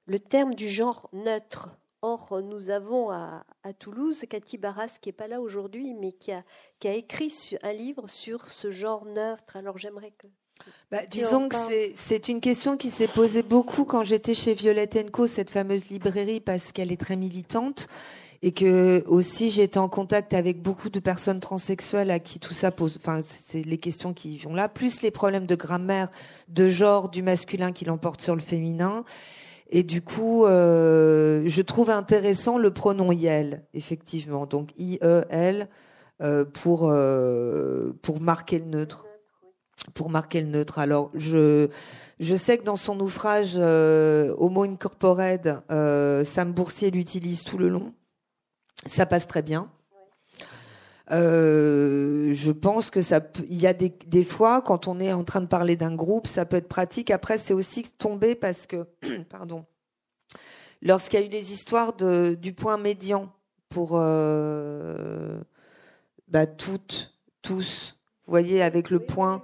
le terme du genre neutre. Or, nous avons à, à Toulouse Cathy Barras, qui n'est pas là aujourd'hui, mais qui a, qui a écrit un livre sur ce genre neutre. Alors j'aimerais que... Bah, disons que c'est une question qui s'est posée beaucoup quand j'étais chez Violette Co, cette fameuse librairie, parce qu'elle est très militante. Et que aussi j'étais en contact avec beaucoup de personnes transsexuelles à qui tout ça pose, enfin c'est les questions qui vont là, plus les problèmes de grammaire, de genre, du masculin qui l'emporte sur le féminin. Et du coup, euh, je trouve intéressant le pronom IEL, effectivement. Donc I-E-L, pour, pour marquer le neutre. Pour marquer le neutre. Alors, je, je sais que dans son ouvrage Homo Incorpored, Sam Boursier l'utilise tout le long. Ça passe très bien. Euh, je pense que ça, il y a des, des, fois quand on est en train de parler d'un groupe, ça peut être pratique. Après, c'est aussi tomber parce que, pardon, lorsqu'il y a eu les histoires de, du point médian pour euh, bah, toutes, tous, vous voyez, avec le point.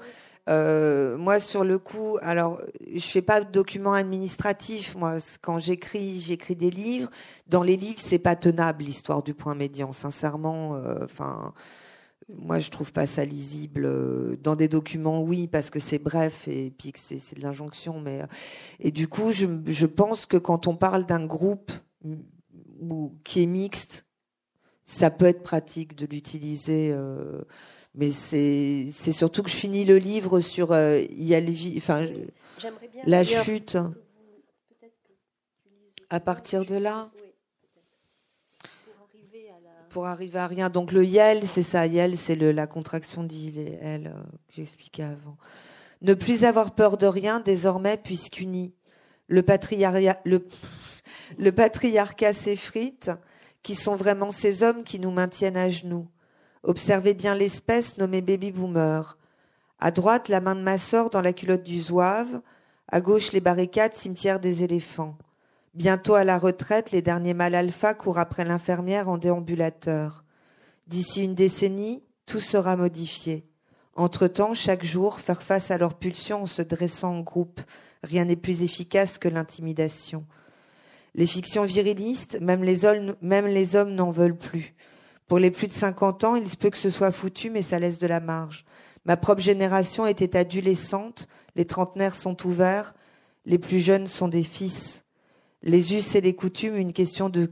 Euh, moi, sur le coup, alors, je fais pas de documents administratifs. Moi, quand j'écris, j'écris des livres. Dans les livres, c'est pas tenable l'histoire du point médian. Sincèrement, euh, enfin, moi, je trouve pas ça lisible. Dans des documents, oui, parce que c'est bref et puis que c'est de l'injonction. Mais et du coup, je, je pense que quand on parle d'un groupe qui est mixte, ça peut être pratique de l'utiliser. Euh, mais c'est c'est surtout que je finis le livre sur euh, enfin la chute. À partir de là. Pour arriver à rien. Donc le YEL, c'est ça. YEL, c'est la contraction d'IL et euh, que j'expliquais avant. Ne plus avoir peur de rien désormais puisqu'uni. Le patriarcat, le, le patriarcat s'effrite, qui sont vraiment ces hommes qui nous maintiennent à genoux Observez bien l'espèce nommée baby boomer. À droite, la main de ma sœur dans la culotte du zouave. À gauche, les barricades, cimetière des éléphants. Bientôt à la retraite, les derniers mâles alpha courent après l'infirmière en déambulateur. D'ici une décennie, tout sera modifié. Entre-temps, chaque jour, faire face à leurs pulsions en se dressant en groupe, rien n'est plus efficace que l'intimidation. Les fictions virilistes, même les hommes, même les hommes n'en veulent plus. Pour les plus de 50 ans, il se peut que ce soit foutu, mais ça laisse de la marge. Ma propre génération était adolescente, les trentenaires sont ouverts, les plus jeunes sont des fils. Les us et les coutumes, une question de,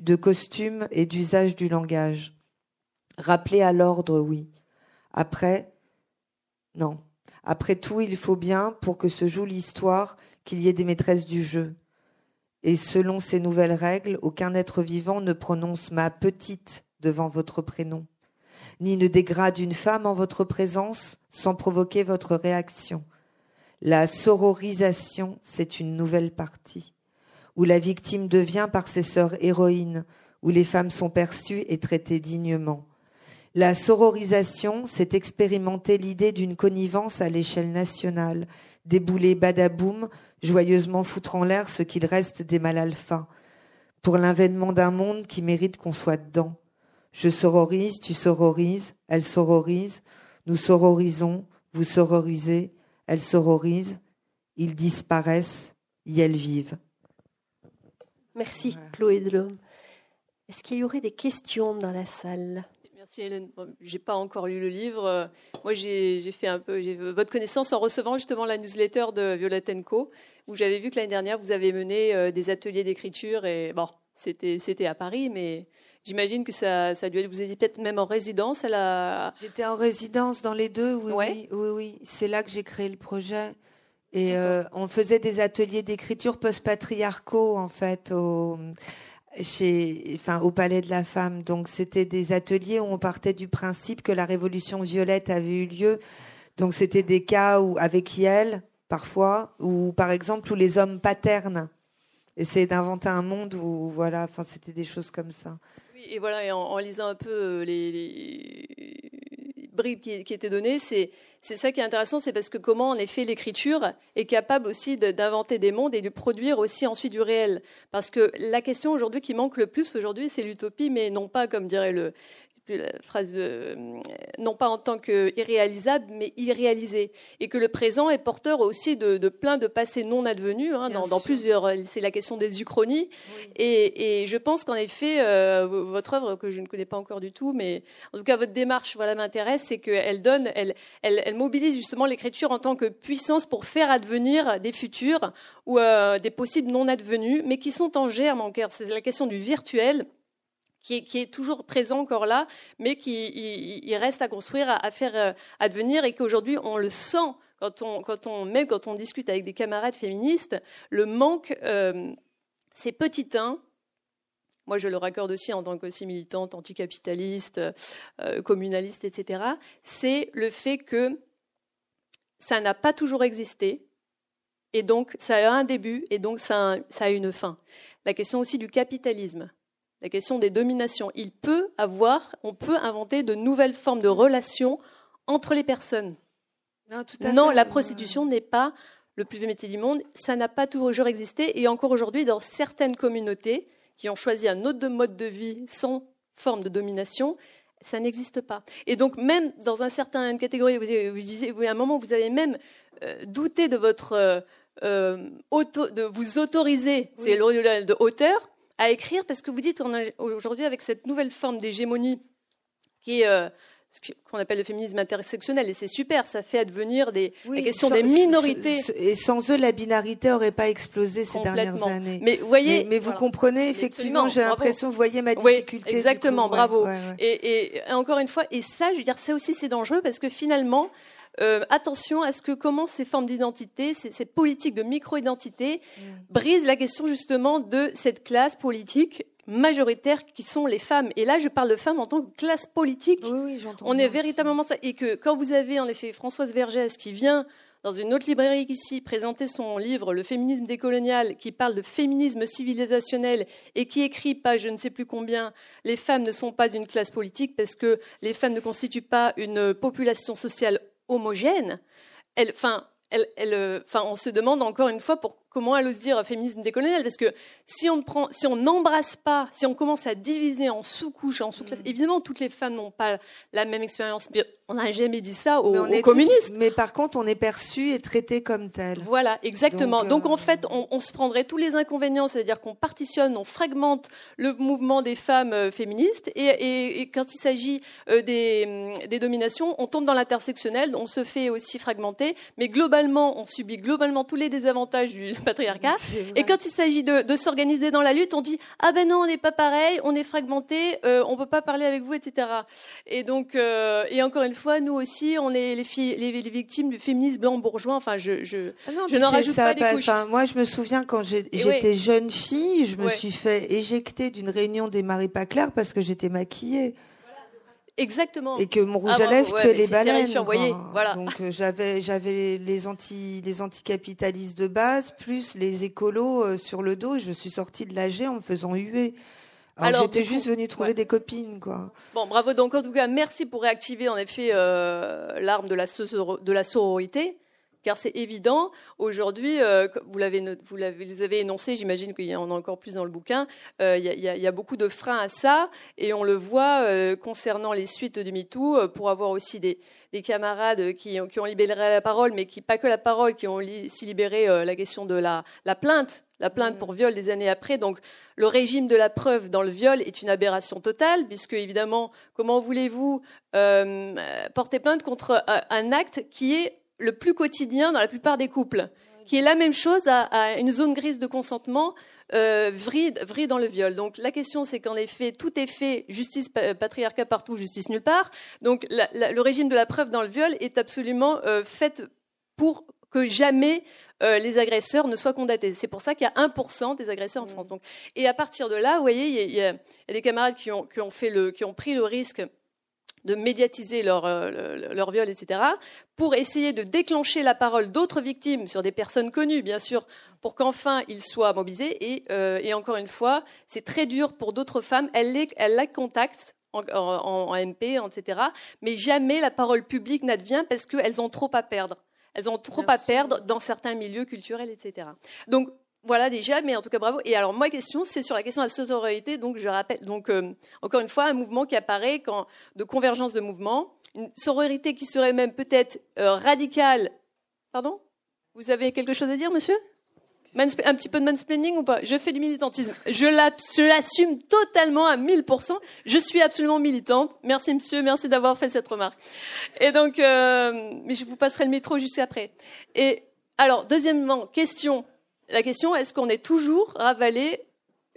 de costume et d'usage du langage. Rappeler à l'ordre, oui. Après, non. Après tout, il faut bien, pour que se joue l'histoire, qu'il y ait des maîtresses du jeu. Et selon ces nouvelles règles, aucun être vivant ne prononce ma petite devant votre prénom, ni ne dégrade une femme en votre présence sans provoquer votre réaction. La sororisation, c'est une nouvelle partie, où la victime devient par ses sœurs héroïnes, où les femmes sont perçues et traitées dignement. La sororisation, c'est expérimenter l'idée d'une connivence à l'échelle nationale, débouler badaboum, joyeusement foutre en l'air ce qu'il reste des mal alpha, pour l'avènement d'un monde qui mérite qu'on soit dedans. Je sororise, tu sororises, elle sororise, nous sororisons, vous sororisez, elle sororise, ils disparaissent, y elles vivent. Merci Chloé Delhomme. Est-ce qu'il y aurait des questions dans la salle? Merci Hélène. J'ai pas encore lu le livre. Moi, j'ai fait un peu votre connaissance en recevant justement la newsletter de Violette Co, où j'avais vu que l'année dernière vous avez mené euh, des ateliers d'écriture et bon, c'était c'était à Paris, mais J'imagine que ça, ça a dû Vous étiez peut-être même en résidence à la. J'étais en résidence dans les deux, oui, oui, oui, oui. C'est là que j'ai créé le projet. Et euh, on faisait des ateliers d'écriture post-patriarcaux, en fait, au, chez, enfin, au Palais de la Femme. Donc, c'était des ateliers où on partait du principe que la révolution violette avait eu lieu. Donc, c'était des cas où, avec Yel, parfois, ou par exemple, où les hommes paternes essayaient d'inventer un monde où, voilà, enfin, c'était des choses comme ça et voilà, en, lisant un peu euh, les, bribes qui, étaient données, c'est ça qui est intéressant, c'est parce que comment en effet l'écriture est capable aussi d'inventer des mondes et de produire aussi ensuite du réel. Parce que la question aujourd'hui qui manque le plus aujourd'hui, c'est l'utopie, mais non pas comme dirait le, la phrase euh, non pas en tant qu'irréalisable, mais irréalisé, et que le présent est porteur aussi de, de plein de passés non advenus, hein, dans, plusieurs. C'est la question des uchronies, et, et, je pense qu'en effet, euh, votre œuvre que je ne connais pas encore du tout, mais en tout cas votre démarche, voilà, m'intéresse, c'est qu'elle donne, elle, elle, elle, mobilise justement l'écriture en tant que puissance pour faire advenir des futurs ou euh, des possibles non advenus, mais qui sont en germe en cœur. C'est la question du virtuel qui est, toujours présent encore là, mais qui reste à construire, à, faire euh, advenir, et qu'aujourd'hui on le sent quand on, quand met, quand on discute avec des camarades féministes, le manque, euh, ces petits uns moi je le raccorde aussi en tant qu'aussi militante anticapitaliste, euh, communaliste, etc., c'est le fait que ça n'a pas toujours existé, et donc ça a un début, et donc a, ça a une fin. La question aussi du capitalisme, la question des dominations. Il peut avoir, on peut inventer de nouvelles formes de relations entre les personnes. Non, la prostitution n'est pas le plus vieux métier du monde. Ça n'a pas toujours existé. Et encore aujourd'hui, dans certaines communautés qui ont choisi un autre mode de vie sans forme de domination, ça n'existe pas. Et donc, même dans un certain catégorie, vous, vous disiez, à un moment, vous avez même euh, douté de votre euh, euh, auto, de vous autoriser, c'est l'audio de hauteur, à écrire parce que vous dites aujourd'hui avec cette nouvelle forme d'hégémonie qui est ce qu'on appelle le féminisme intersectionnel, et c'est super, ça fait advenir des, la question des minorités. Et sans eux, la binarité n'aurait pas explosé ces dernières années. Mais, voyez, mais, vous comprenez, effectivement, j'ai l'impression, vous voyez ma difficulté. Oui, exactement, bravo. Et, et, encore une fois, et ça, je veux dire, ça aussi, c'est dangereux parce que finalement, euh, attention à ce que comment ces formes d'identité, cette politique de micro-identité, mm. brise la question justement de cette classe politique majoritaire qui sont les femmes. Et là, je parle de femmes en tant que classe politique. Oui, On est véritablement ça. Et que quand vous avez en effet Françoise Vergès qui vient dans une autre librairie ici présenter son livre Le féminisme décolonial qui parle de féminisme civilisationnel et qui écrit pas je ne sais plus combien les femmes ne sont pas une classe politique parce que les femmes ne constituent pas une population sociale homogène. Elle, enfin, on se demande encore une fois pour comment elle ose dire féminisme décolonial Parce que si on prend, si on n'embrasse pas, si on commence à diviser en sous-couches, en sous-classes, mm. évidemment, toutes les femmes n'ont pas la même expérience. On n'a jamais dit ça aux, communistes. mais par contre, on est perçu et traité comme tel. Voilà, exactement. Donc, en euh, fait, on, se prendrait tous les inconvénients, c'est-à-dire qu'on partitionne, on fragmente le mouvement des femmes euh, féministes, et, quand il s'agit euh, des, des dominations, on tombe dans l'intersectionnel, on se fait aussi fragmenter, mais globalement, on subit globalement tous les désavantages du patriarcat. Et quand il s'agit de, s'organiser dans la lutte, on dit ah ben non, on n'est pas pareil, on est fragmenté, euh, on peut pas parler avec vous, etc. Et donc, euh, et encore une fois, nous aussi, on est les, filles, les, victimes du féminisme blanc bourgeois. Enfin, je, je, ah je n'en rajoute pas des couches. moi, je me souviens quand j'étais jeune fille, je me suis fait éjecter d'une réunion des Marie pas claires parce que j'étais maquillée. Exactement. Et que mon rouge ah, à lèvres tuait les baleines. voilà. Donc euh, j'avais j'avais les anti les anticapitalistes de base plus les écolos euh, sur le dos. Je suis sortie de l'AG en me faisant huer. Alors, j'étais juste venue trouver des copines, quoi. Bon, bravo. Donc en tout cas, merci pour réactiver en effet euh, l'arme de la, de la sororité car c'est évident. Aujourd'hui, euh, vous l'avez vous l'avez avez énoncé, j'imagine qu'il y en a encore plus dans le bouquin. Euh, il, y a, beaucoup de freins à ça, et on le voit euh, concernant les suites du MeToo, pour avoir aussi des, camarades qui, ont libéré la parole, mais qui pas que la parole, qui ont aussi libéré la question de la, plainte, la plainte mmh. pour viol des années après. Donc, le régime de la preuve dans le viol est une aberration totale, puisque évidemment, comment voulez-vous porter plainte contre un acte qui est le plus quotidien dans la plupart des couples, qui est la même chose à, une zone grise de consentement, euh, vrille, dans le viol. Donc la question, c'est qu'en effet, tout est fait, justice patriarcat partout, justice nulle part. Donc le régime de la preuve dans le viol est absolument euh, fait pour que jamais euh, les agresseurs ne soient condamnés. C'est pour ça qu'il y a 1% des agresseurs en mmh. France. Donc, et à partir de là, vous voyez, il y, a, des camarades qui ont, qui ont, fait le, qui ont pris le risque de médiatiser leur, euh, leur viol, etc., pour essayer de déclencher la parole d'autres victimes sur des personnes connues, bien sûr, pour qu'enfin ils soient mobilisés. Et, euh, et encore une fois, c'est très dur pour d'autres femmes. Elles les, elles la contactent en, en, MP, etc. Mais jamais la parole publique n'advient parce qu'elles ont trop à perdre. Elles ont trop à perdre dans certains milieux culturels, etc. Donc, voilà déjà, mais en tout cas bravo. Et alors ma question, c'est sur la question de la sororité. Donc je rappelle, donc euh, encore une fois, un mouvement qui apparaît quand de convergence de mouvements, une sororité qui serait même peut-être euh, radicale. Pardon? Vous avez quelque chose à dire, monsieur? Un petit peu de mansplaining ou pas? Je fais du militantisme. Je l'assume totalement à 1000%. Je suis absolument militante. Merci monsieur, merci d'avoir fait cette remarque. Et donc, euh, mais je vous passerai le métro juste après. Et alors, deuxièmement, question la question est-ce qu'on est toujours ravalé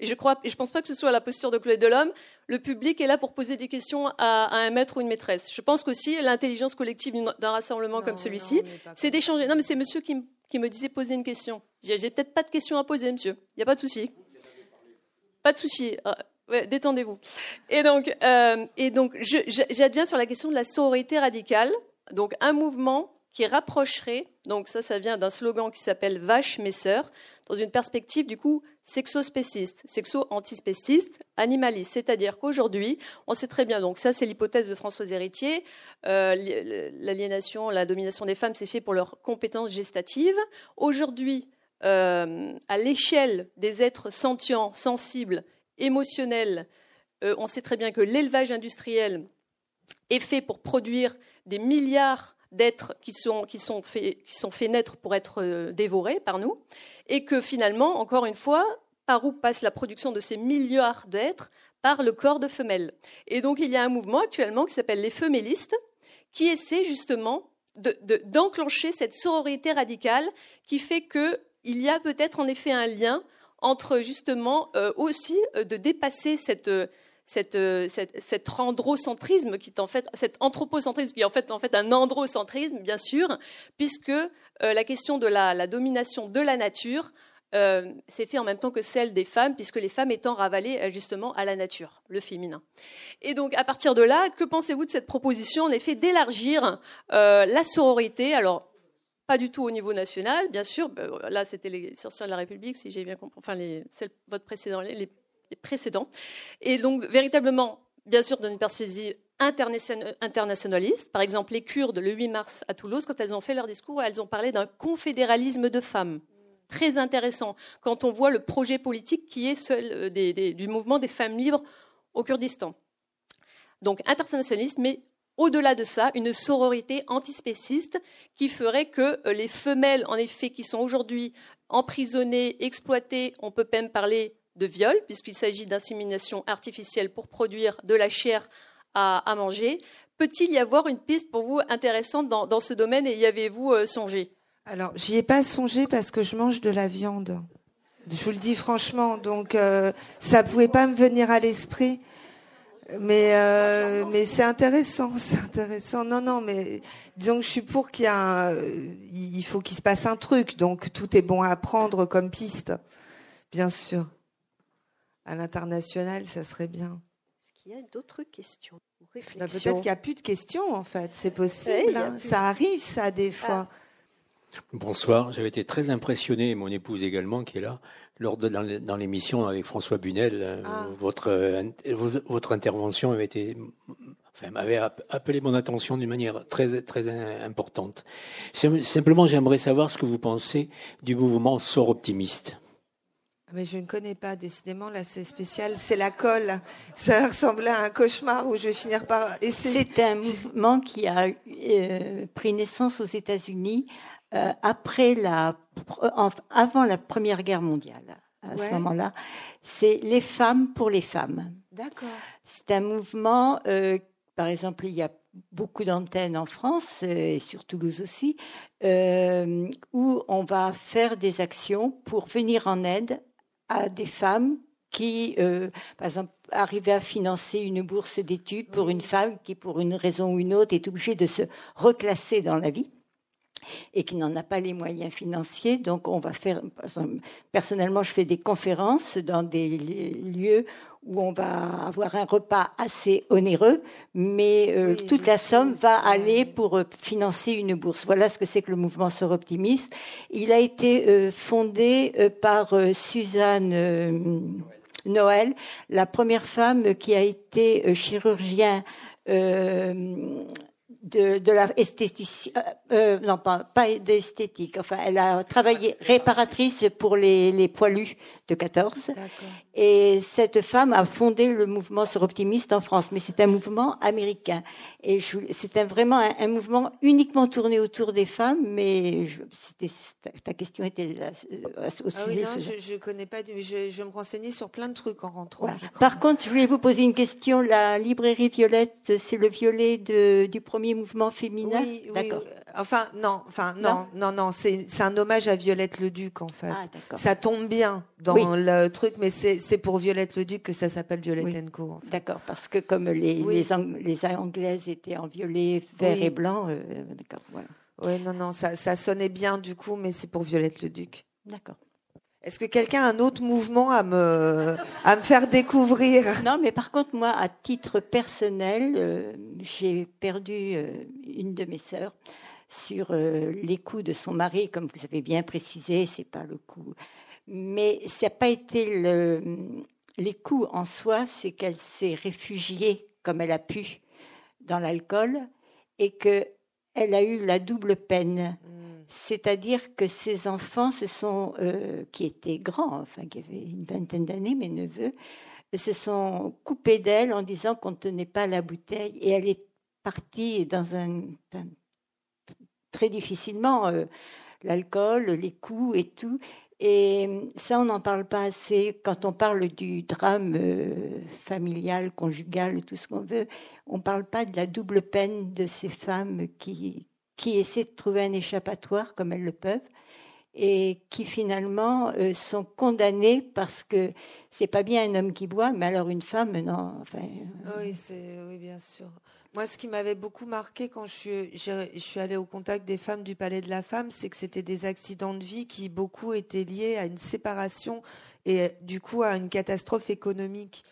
et je crois, et je pense pas que ce soit la posture de Claude Delhomme. Le public est là pour poser des questions à, un maître ou une maîtresse. Je pense qu'aussi l'intelligence collective d'un rassemblement comme celui-ci, c'est d'échanger. Non, mais c'est monsieur qui, me disait poser une question. J'ai peut-être pas de question à poser, monsieur. Il n'y a pas de souci. Pas de souci. Euh, détendez-vous. Et donc, euh, et donc, j'adviens sur la question de la sororité radicale. Donc, un mouvement qui rapprocherait, donc ça, ça vient d'un slogan qui s'appelle Vache mes sœurs, dans une perspective du coup sexo-spéciste, sexo-antispéciste, animaliste. C'est-à-dire qu'aujourd'hui, on sait très bien, donc ça c'est l'hypothèse de François Héritier, euh, l'aliénation, la domination des femmes, c'est fait pour leurs compétences gestatives. Aujourd'hui, euh, à l'échelle des êtres sentients, sensibles, émotionnels, euh, on sait très bien que l'élevage industriel est fait pour produire des milliards d'êtres qui sont, qui, sont faits, qui sont faits naître pour être euh, dévorés par nous, et que finalement, encore une fois, par où passe la production de ces milliards d'êtres? Par le corps de femelles. Et donc il y a un mouvement actuellement qui s'appelle les femélistes, qui essaie justement d'enclencher cette sororité radicale qui fait qu'il y a peut-être en effet un lien entre justement euh, aussi euh, de dépasser cette, euh, cet androcentrisme qui est en fait cet anthropocentrisme qui est en fait en fait un androcentrisme bien sûr puisque euh, la question de la, domination de la nature euh, s'est fait en même temps que celle des femmes puisque les femmes étant ravalées justement à la nature le féminin et donc à partir de là que pensez-vous de cette proposition en effet d'élargir la sororité? Alors pas du tout au niveau national, bien sûr. Là, c'était les sorcières de la République, si j'ai bien compris. Enfin, les, votre précédent, les, précédents. Et donc, véritablement, bien sûr, dans une perspective internationaliste. Par exemple, les Kurdes, le 8 mars à Toulouse, quand elles ont fait leur discours, elles ont parlé d'un confédéralisme de femmes. Très intéressant quand on voit le projet politique qui est seul euh, du mouvement des femmes libres au Kurdistan. Donc internationaliste, mais au-delà de ça, une sororité antispéciste qui ferait que euh, les femelles, en effet, qui sont aujourd'hui emprisonnées, exploitées, on peut même parler de viol, puisqu'il s'agit d'insémination artificielle pour produire de la chair à, manger. Peut-il y avoir une piste pour vous intéressante dans, ce domaine et y avez-vous euh, songé? Alors, j'y ai pas songé parce que je mange de la viande. Je vous le dis franchement, donc euh, ça pouvait pas me venir à l'esprit. Mais euh, c'est intéressant, c'est intéressant. Non non, mais disons que je suis pour qu'il y a il faut qu'il se passe un truc. Donc tout est bon à prendre comme piste, bien sûr à l'international, ça serait bien. Est-ce qu'il y a d'autres questions bah, Peut-être qu'il n'y a plus de questions, en fait. C'est possible. Hein. Ça arrive, ça, des ah. fois. Bonsoir. J'avais été très impressionné, mon épouse également, qui est là, lors de, dans l'émission avec François Bunel. Euh, ah. Votre, euh, votre intervention avait été, enfin, m'avait appelé mon attention d'une manière très, très importante. Simplement, j'aimerais savoir ce que vous pensez du mouvement Sort Optimiste. Mais je ne connais pas, décidément, là c'est spécial, c'est la colle. Ça ressemblait à un cauchemar où je vais finir par essayer. C'est un mouvement qui a euh, pris naissance aux États-Unis euh, après la, avant la Première Guerre mondiale. À ce moment-là, c'est les femmes pour les femmes. D'accord. C'est un mouvement, euh, par exemple, il y a beaucoup d'antennes en France et sur Toulouse aussi, où on va faire des actions pour venir en aide à des femmes qui, euh, par exemple, arrivaient à financer une bourse d'études pour une femme qui, pour une raison ou une autre, est obligée de se reclasser dans la vie et qui n'en a pas les moyens financiers. Donc, on va faire, personnellement, je fais des conférences dans des lieux où on va avoir un repas assez onéreux, mais euh, toute la somme va aller pour euh, financer une bourse. Voilà ce que c'est que le mouvement Sort Optimiste. Il a été euh, fondé par Suzanne Noël, la première femme qui a été chirurgien de, de la esthétique, euh, euh, non pas, pas d'esthétique, enfin elle a travaillé réparatrice pour les, les poilus de 14. Et cette femme a fondé le mouvement sur optimiste en France, mais c'est un mouvement américain. Et c'est vraiment un, mouvement uniquement tourné autour des femmes, mais je, ta, question était euh, au ah sujet. non, je, ne connais pas, je, je, vais me renseigner sur plein de trucs en rentrant. Par contre, je voulais vous poser une question. La librairie Violette, c'est le violet de, du premier mouvement féminin Oui, D'accord. Enfin, non, enfin, non, non, non, c'est un hommage à Violette le Duc, en fait. Ah, ça tombe bien dans le truc, mais c'est pour Violette le Duc que ça s'appelle Violette Co. D'accord, parce que comme les, les, Anglaises étaient en violet, vert et blanc, euh, d'accord, voilà. Oui, non, non, ça, ça sonnait bien du coup, mais c'est pour Violette le Duc. D'accord. Est-ce que quelqu'un a un autre mouvement à me, faire découvrir? Non, mais par contre, moi, à titre personnel, euh, j'ai perdu euh, une de mes sœurs sur euh, les coups de son mari, comme vous avez bien précisé, c'est pas le coup. Mais ça n'a pas été le, les coups en soi, c'est qu'elle s'est réfugiée comme elle a pu dans l'alcool et qu'elle a eu la double peine. Mm. C'est-à-dire que ses enfants se sont, euh, qui étaient grands, enfin qui avaient une vingtaine d'années, mes neveux, se sont coupés d'elle en disant qu'on ne tenait pas la bouteille. Et elle est partie dans un, très difficilement euh, l'alcool, les coups et tout. Et ça, on n'en parle pas assez. Quand on parle du drame euh, familial, conjugal, tout ce qu'on veut, on ne parle pas de la double peine de ces femmes qui, qui essaient de trouver un échappatoire comme elles le peuvent et qui finalement euh, sont condamnées parce que c'est pas bien un homme qui boit, mais alors une femme, non. Enfin, euh. oui, bien sûr. Moi, ce qui m'avait beaucoup marqué quand je suis, je allée au contact des femmes du Palais de la Femme, c'est que c'était des accidents de vie qui beaucoup étaient liés à une séparation et du coup à une catastrophe économique.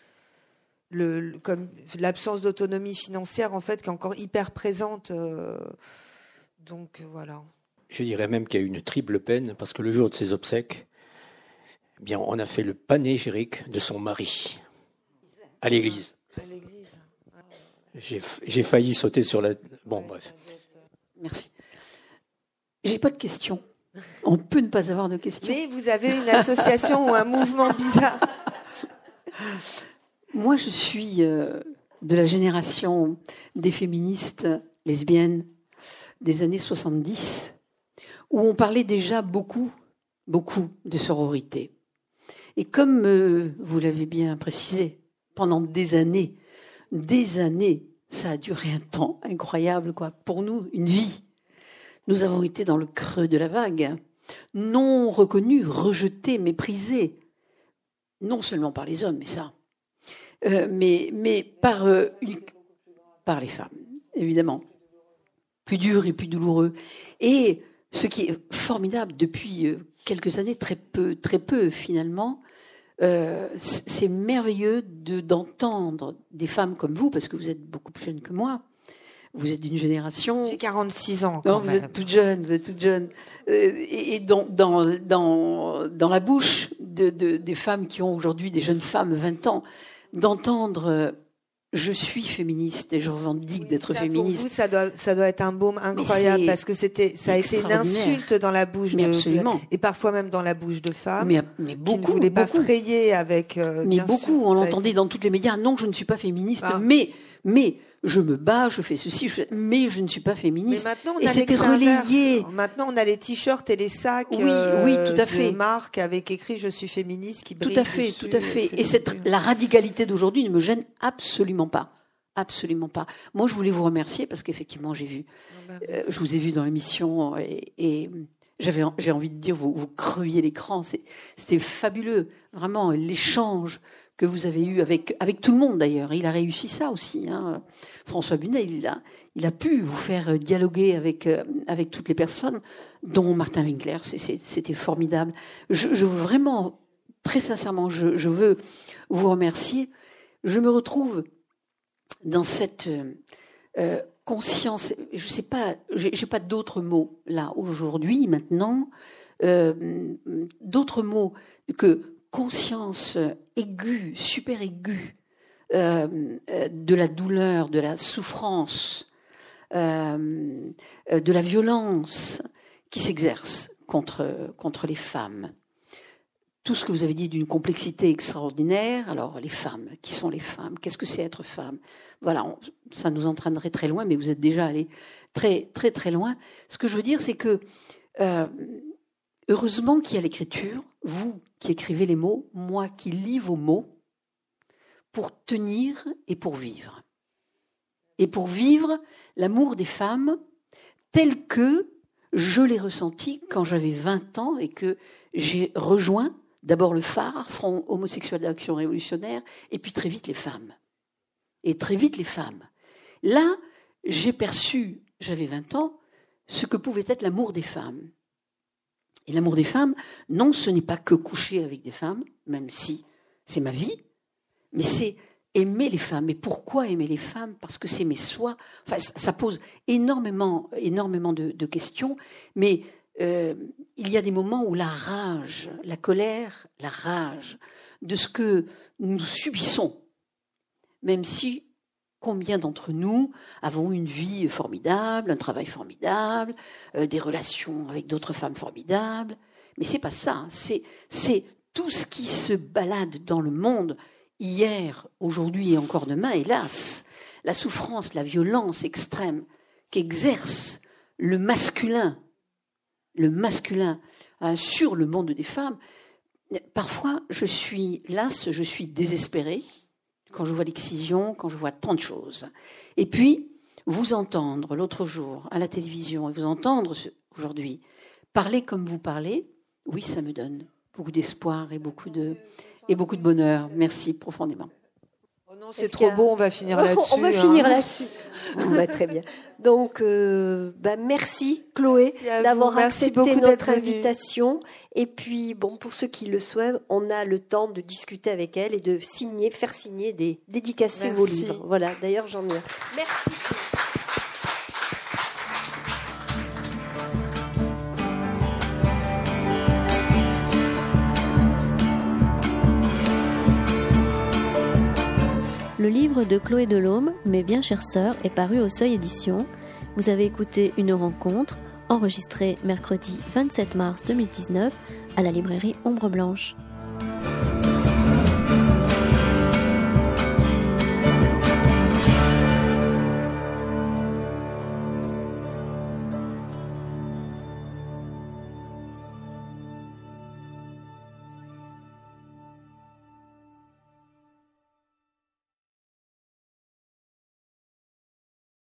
Le, comme l'absence d'autonomie financière, en fait, qui est encore hyper présente. Euh, donc euh, voilà. Je dirais même qu'il y a eu une triple peine parce que le jour de ses obsèques, eh bien, on a fait le panégyrique de son mari à l'église. J'ai failli sauter sur la. Bon, bref. Merci. J'ai pas de questions. On peut ne pas avoir de questions. Mais vous avez une association ou un mouvement bizarre. Moi, je suis euh, de la génération des féministes lesbiennes des années 70, où on parlait déjà beaucoup, beaucoup de sororité. Et comme euh, vous l'avez bien précisé, pendant des années, des années, ça a duré un temps incroyable, quoi. Pour nous, une vie. Nous avons été dans le creux de la vague, non reconnus, rejetés, méprisés, non seulement par les hommes, mais ça, euh, mais, euh, par les femmes, évidemment plus dur et plus douloureux. Et ce qui est formidable depuis euh, quelques années, très peu, très peu finalement, euh, c'est merveilleux de, d'entendre des femmes comme vous, parce que vous êtes beaucoup plus jeune que moi. Vous êtes d'une génération. J'ai 46 ans. Quand non, vous êtes toute jeune, vous êtes toute jeune. Euh, et, dans, dans, dans, dans la bouche de, de, des femmes qui ont aujourd'hui, des jeunes femmes, 20 ans, d'entendre je suis féministe et je revendique d'être féministe. Pour vous, ça doit, ça doit être un baume incroyable parce que c'était, ça a été une insulte dans la bouche mais de, absolument. et parfois même dans la bouche de femmes. Mais, mais beaucoup, qui ne pas frayer avec. Euh, mais beaucoup, on l'entendait dans toutes les médias. Non, je ne suis pas féministe, ah. mais, mais je me bats, je fais ceci, mais je ne suis pas féministe. Mais maintenant, on et c'était relayé. Maintenant, on a les t-shirts et les sacs oui, oui, tout à fait. de marque avec écrit "Je suis féministe" qui Tout à fait, tout à fait. Et cette, la radicalité d'aujourd'hui ne me gêne absolument pas. Absolument pas. Moi, je voulais vous remercier parce qu'effectivement, j'ai vu, bah, euh, je vous ai vu dans l'émission et, et j'avais, j'ai envie de dire, vous, vous creviez l'écran. C'était fabuleux, vraiment l'échange que vous avez eu avec, avec tout le monde d'ailleurs. Il a réussi ça aussi. Hein. François Bunet, il a, il a pu vous faire dialoguer avec, euh, avec toutes les personnes, dont Martin Winkler. C'était formidable. Je, je, vraiment, très sincèrement, je, veux vous remercier. Je me retrouve dans cette euh, conscience. Je sais pas, j'ai pas d'autres mots là aujourd'hui, maintenant, euh, d'autres mots que conscience aiguë, super aiguë euh, de la douleur, de la souffrance, euh, de la violence qui s'exerce contre, contre les femmes. Tout ce que vous avez dit d'une complexité extraordinaire. Alors, les femmes, qui sont les femmes Qu'est-ce que c'est être femme? Voilà, ça nous entraînerait très loin, mais vous êtes déjà allé très, très, très loin. Ce que je veux dire, c'est que euh, Heureusement qu'il y a l'écriture, vous qui écrivez les mots, moi qui lis vos mots, pour tenir et pour vivre. Et pour vivre l'amour des femmes tel que je l'ai ressenti quand j'avais 20 ans et que j'ai rejoint d'abord le phare, Front homosexuel d'action révolutionnaire, et puis très vite les femmes. Et très vite les femmes. Là, j'ai perçu, j'avais 20 ans, ce que pouvait être l'amour des femmes. Et l'amour des femmes, non, ce n'est pas que coucher avec des femmes, même si c'est ma vie, mais c'est aimer les femmes. Et pourquoi aimer les femmes? Parce que c'est mes soi. Enfin, ça pose énormément, énormément de, questions, mais euh, il y a des moments où la rage, la colère, la rage de ce que nous subissons, même si combien d'entre nous avons une vie formidable, un travail formidable, euh, des relations avec d'autres femmes formidables, mais c'est pas ça. C'est c'est tout ce qui se balade dans le monde hier, aujourd'hui et encore demain, hélas, la souffrance, la violence extrême qu'exerce le masculin, le masculin hein, sur le monde des femmes, parfois je suis lasse, je suis désespérée quand je vois l'excision, quand je vois tant de choses. Et puis, vous entendre l'autre jour à la télévision et vous entendre aujourd'hui parler comme vous parlez, oui, ça me donne beaucoup d'espoir et beaucoup de, et beaucoup de bonheur. Merci profondément. Non, c'est trop beau, on va finir là-dessus. On va finir hein. là-dessus. Bah, très bien. Donc, euh, bah, merci Chloé d'avoir accepté notre invitation. Et puis, bon, pour ceux qui le souhaitent, on a le temps de discuter avec elle et de signer, faire signer des dédicacer vos livres. Voilà. D'ailleurs, j'en ai. Merci. Livre de Chloé Delhomme, Mes bien chères sœurs, est paru au Seuil Édition. Vous avez écouté une rencontre enregistrée mercredi 27 mars 2019 à la librairie Ombre Blanche.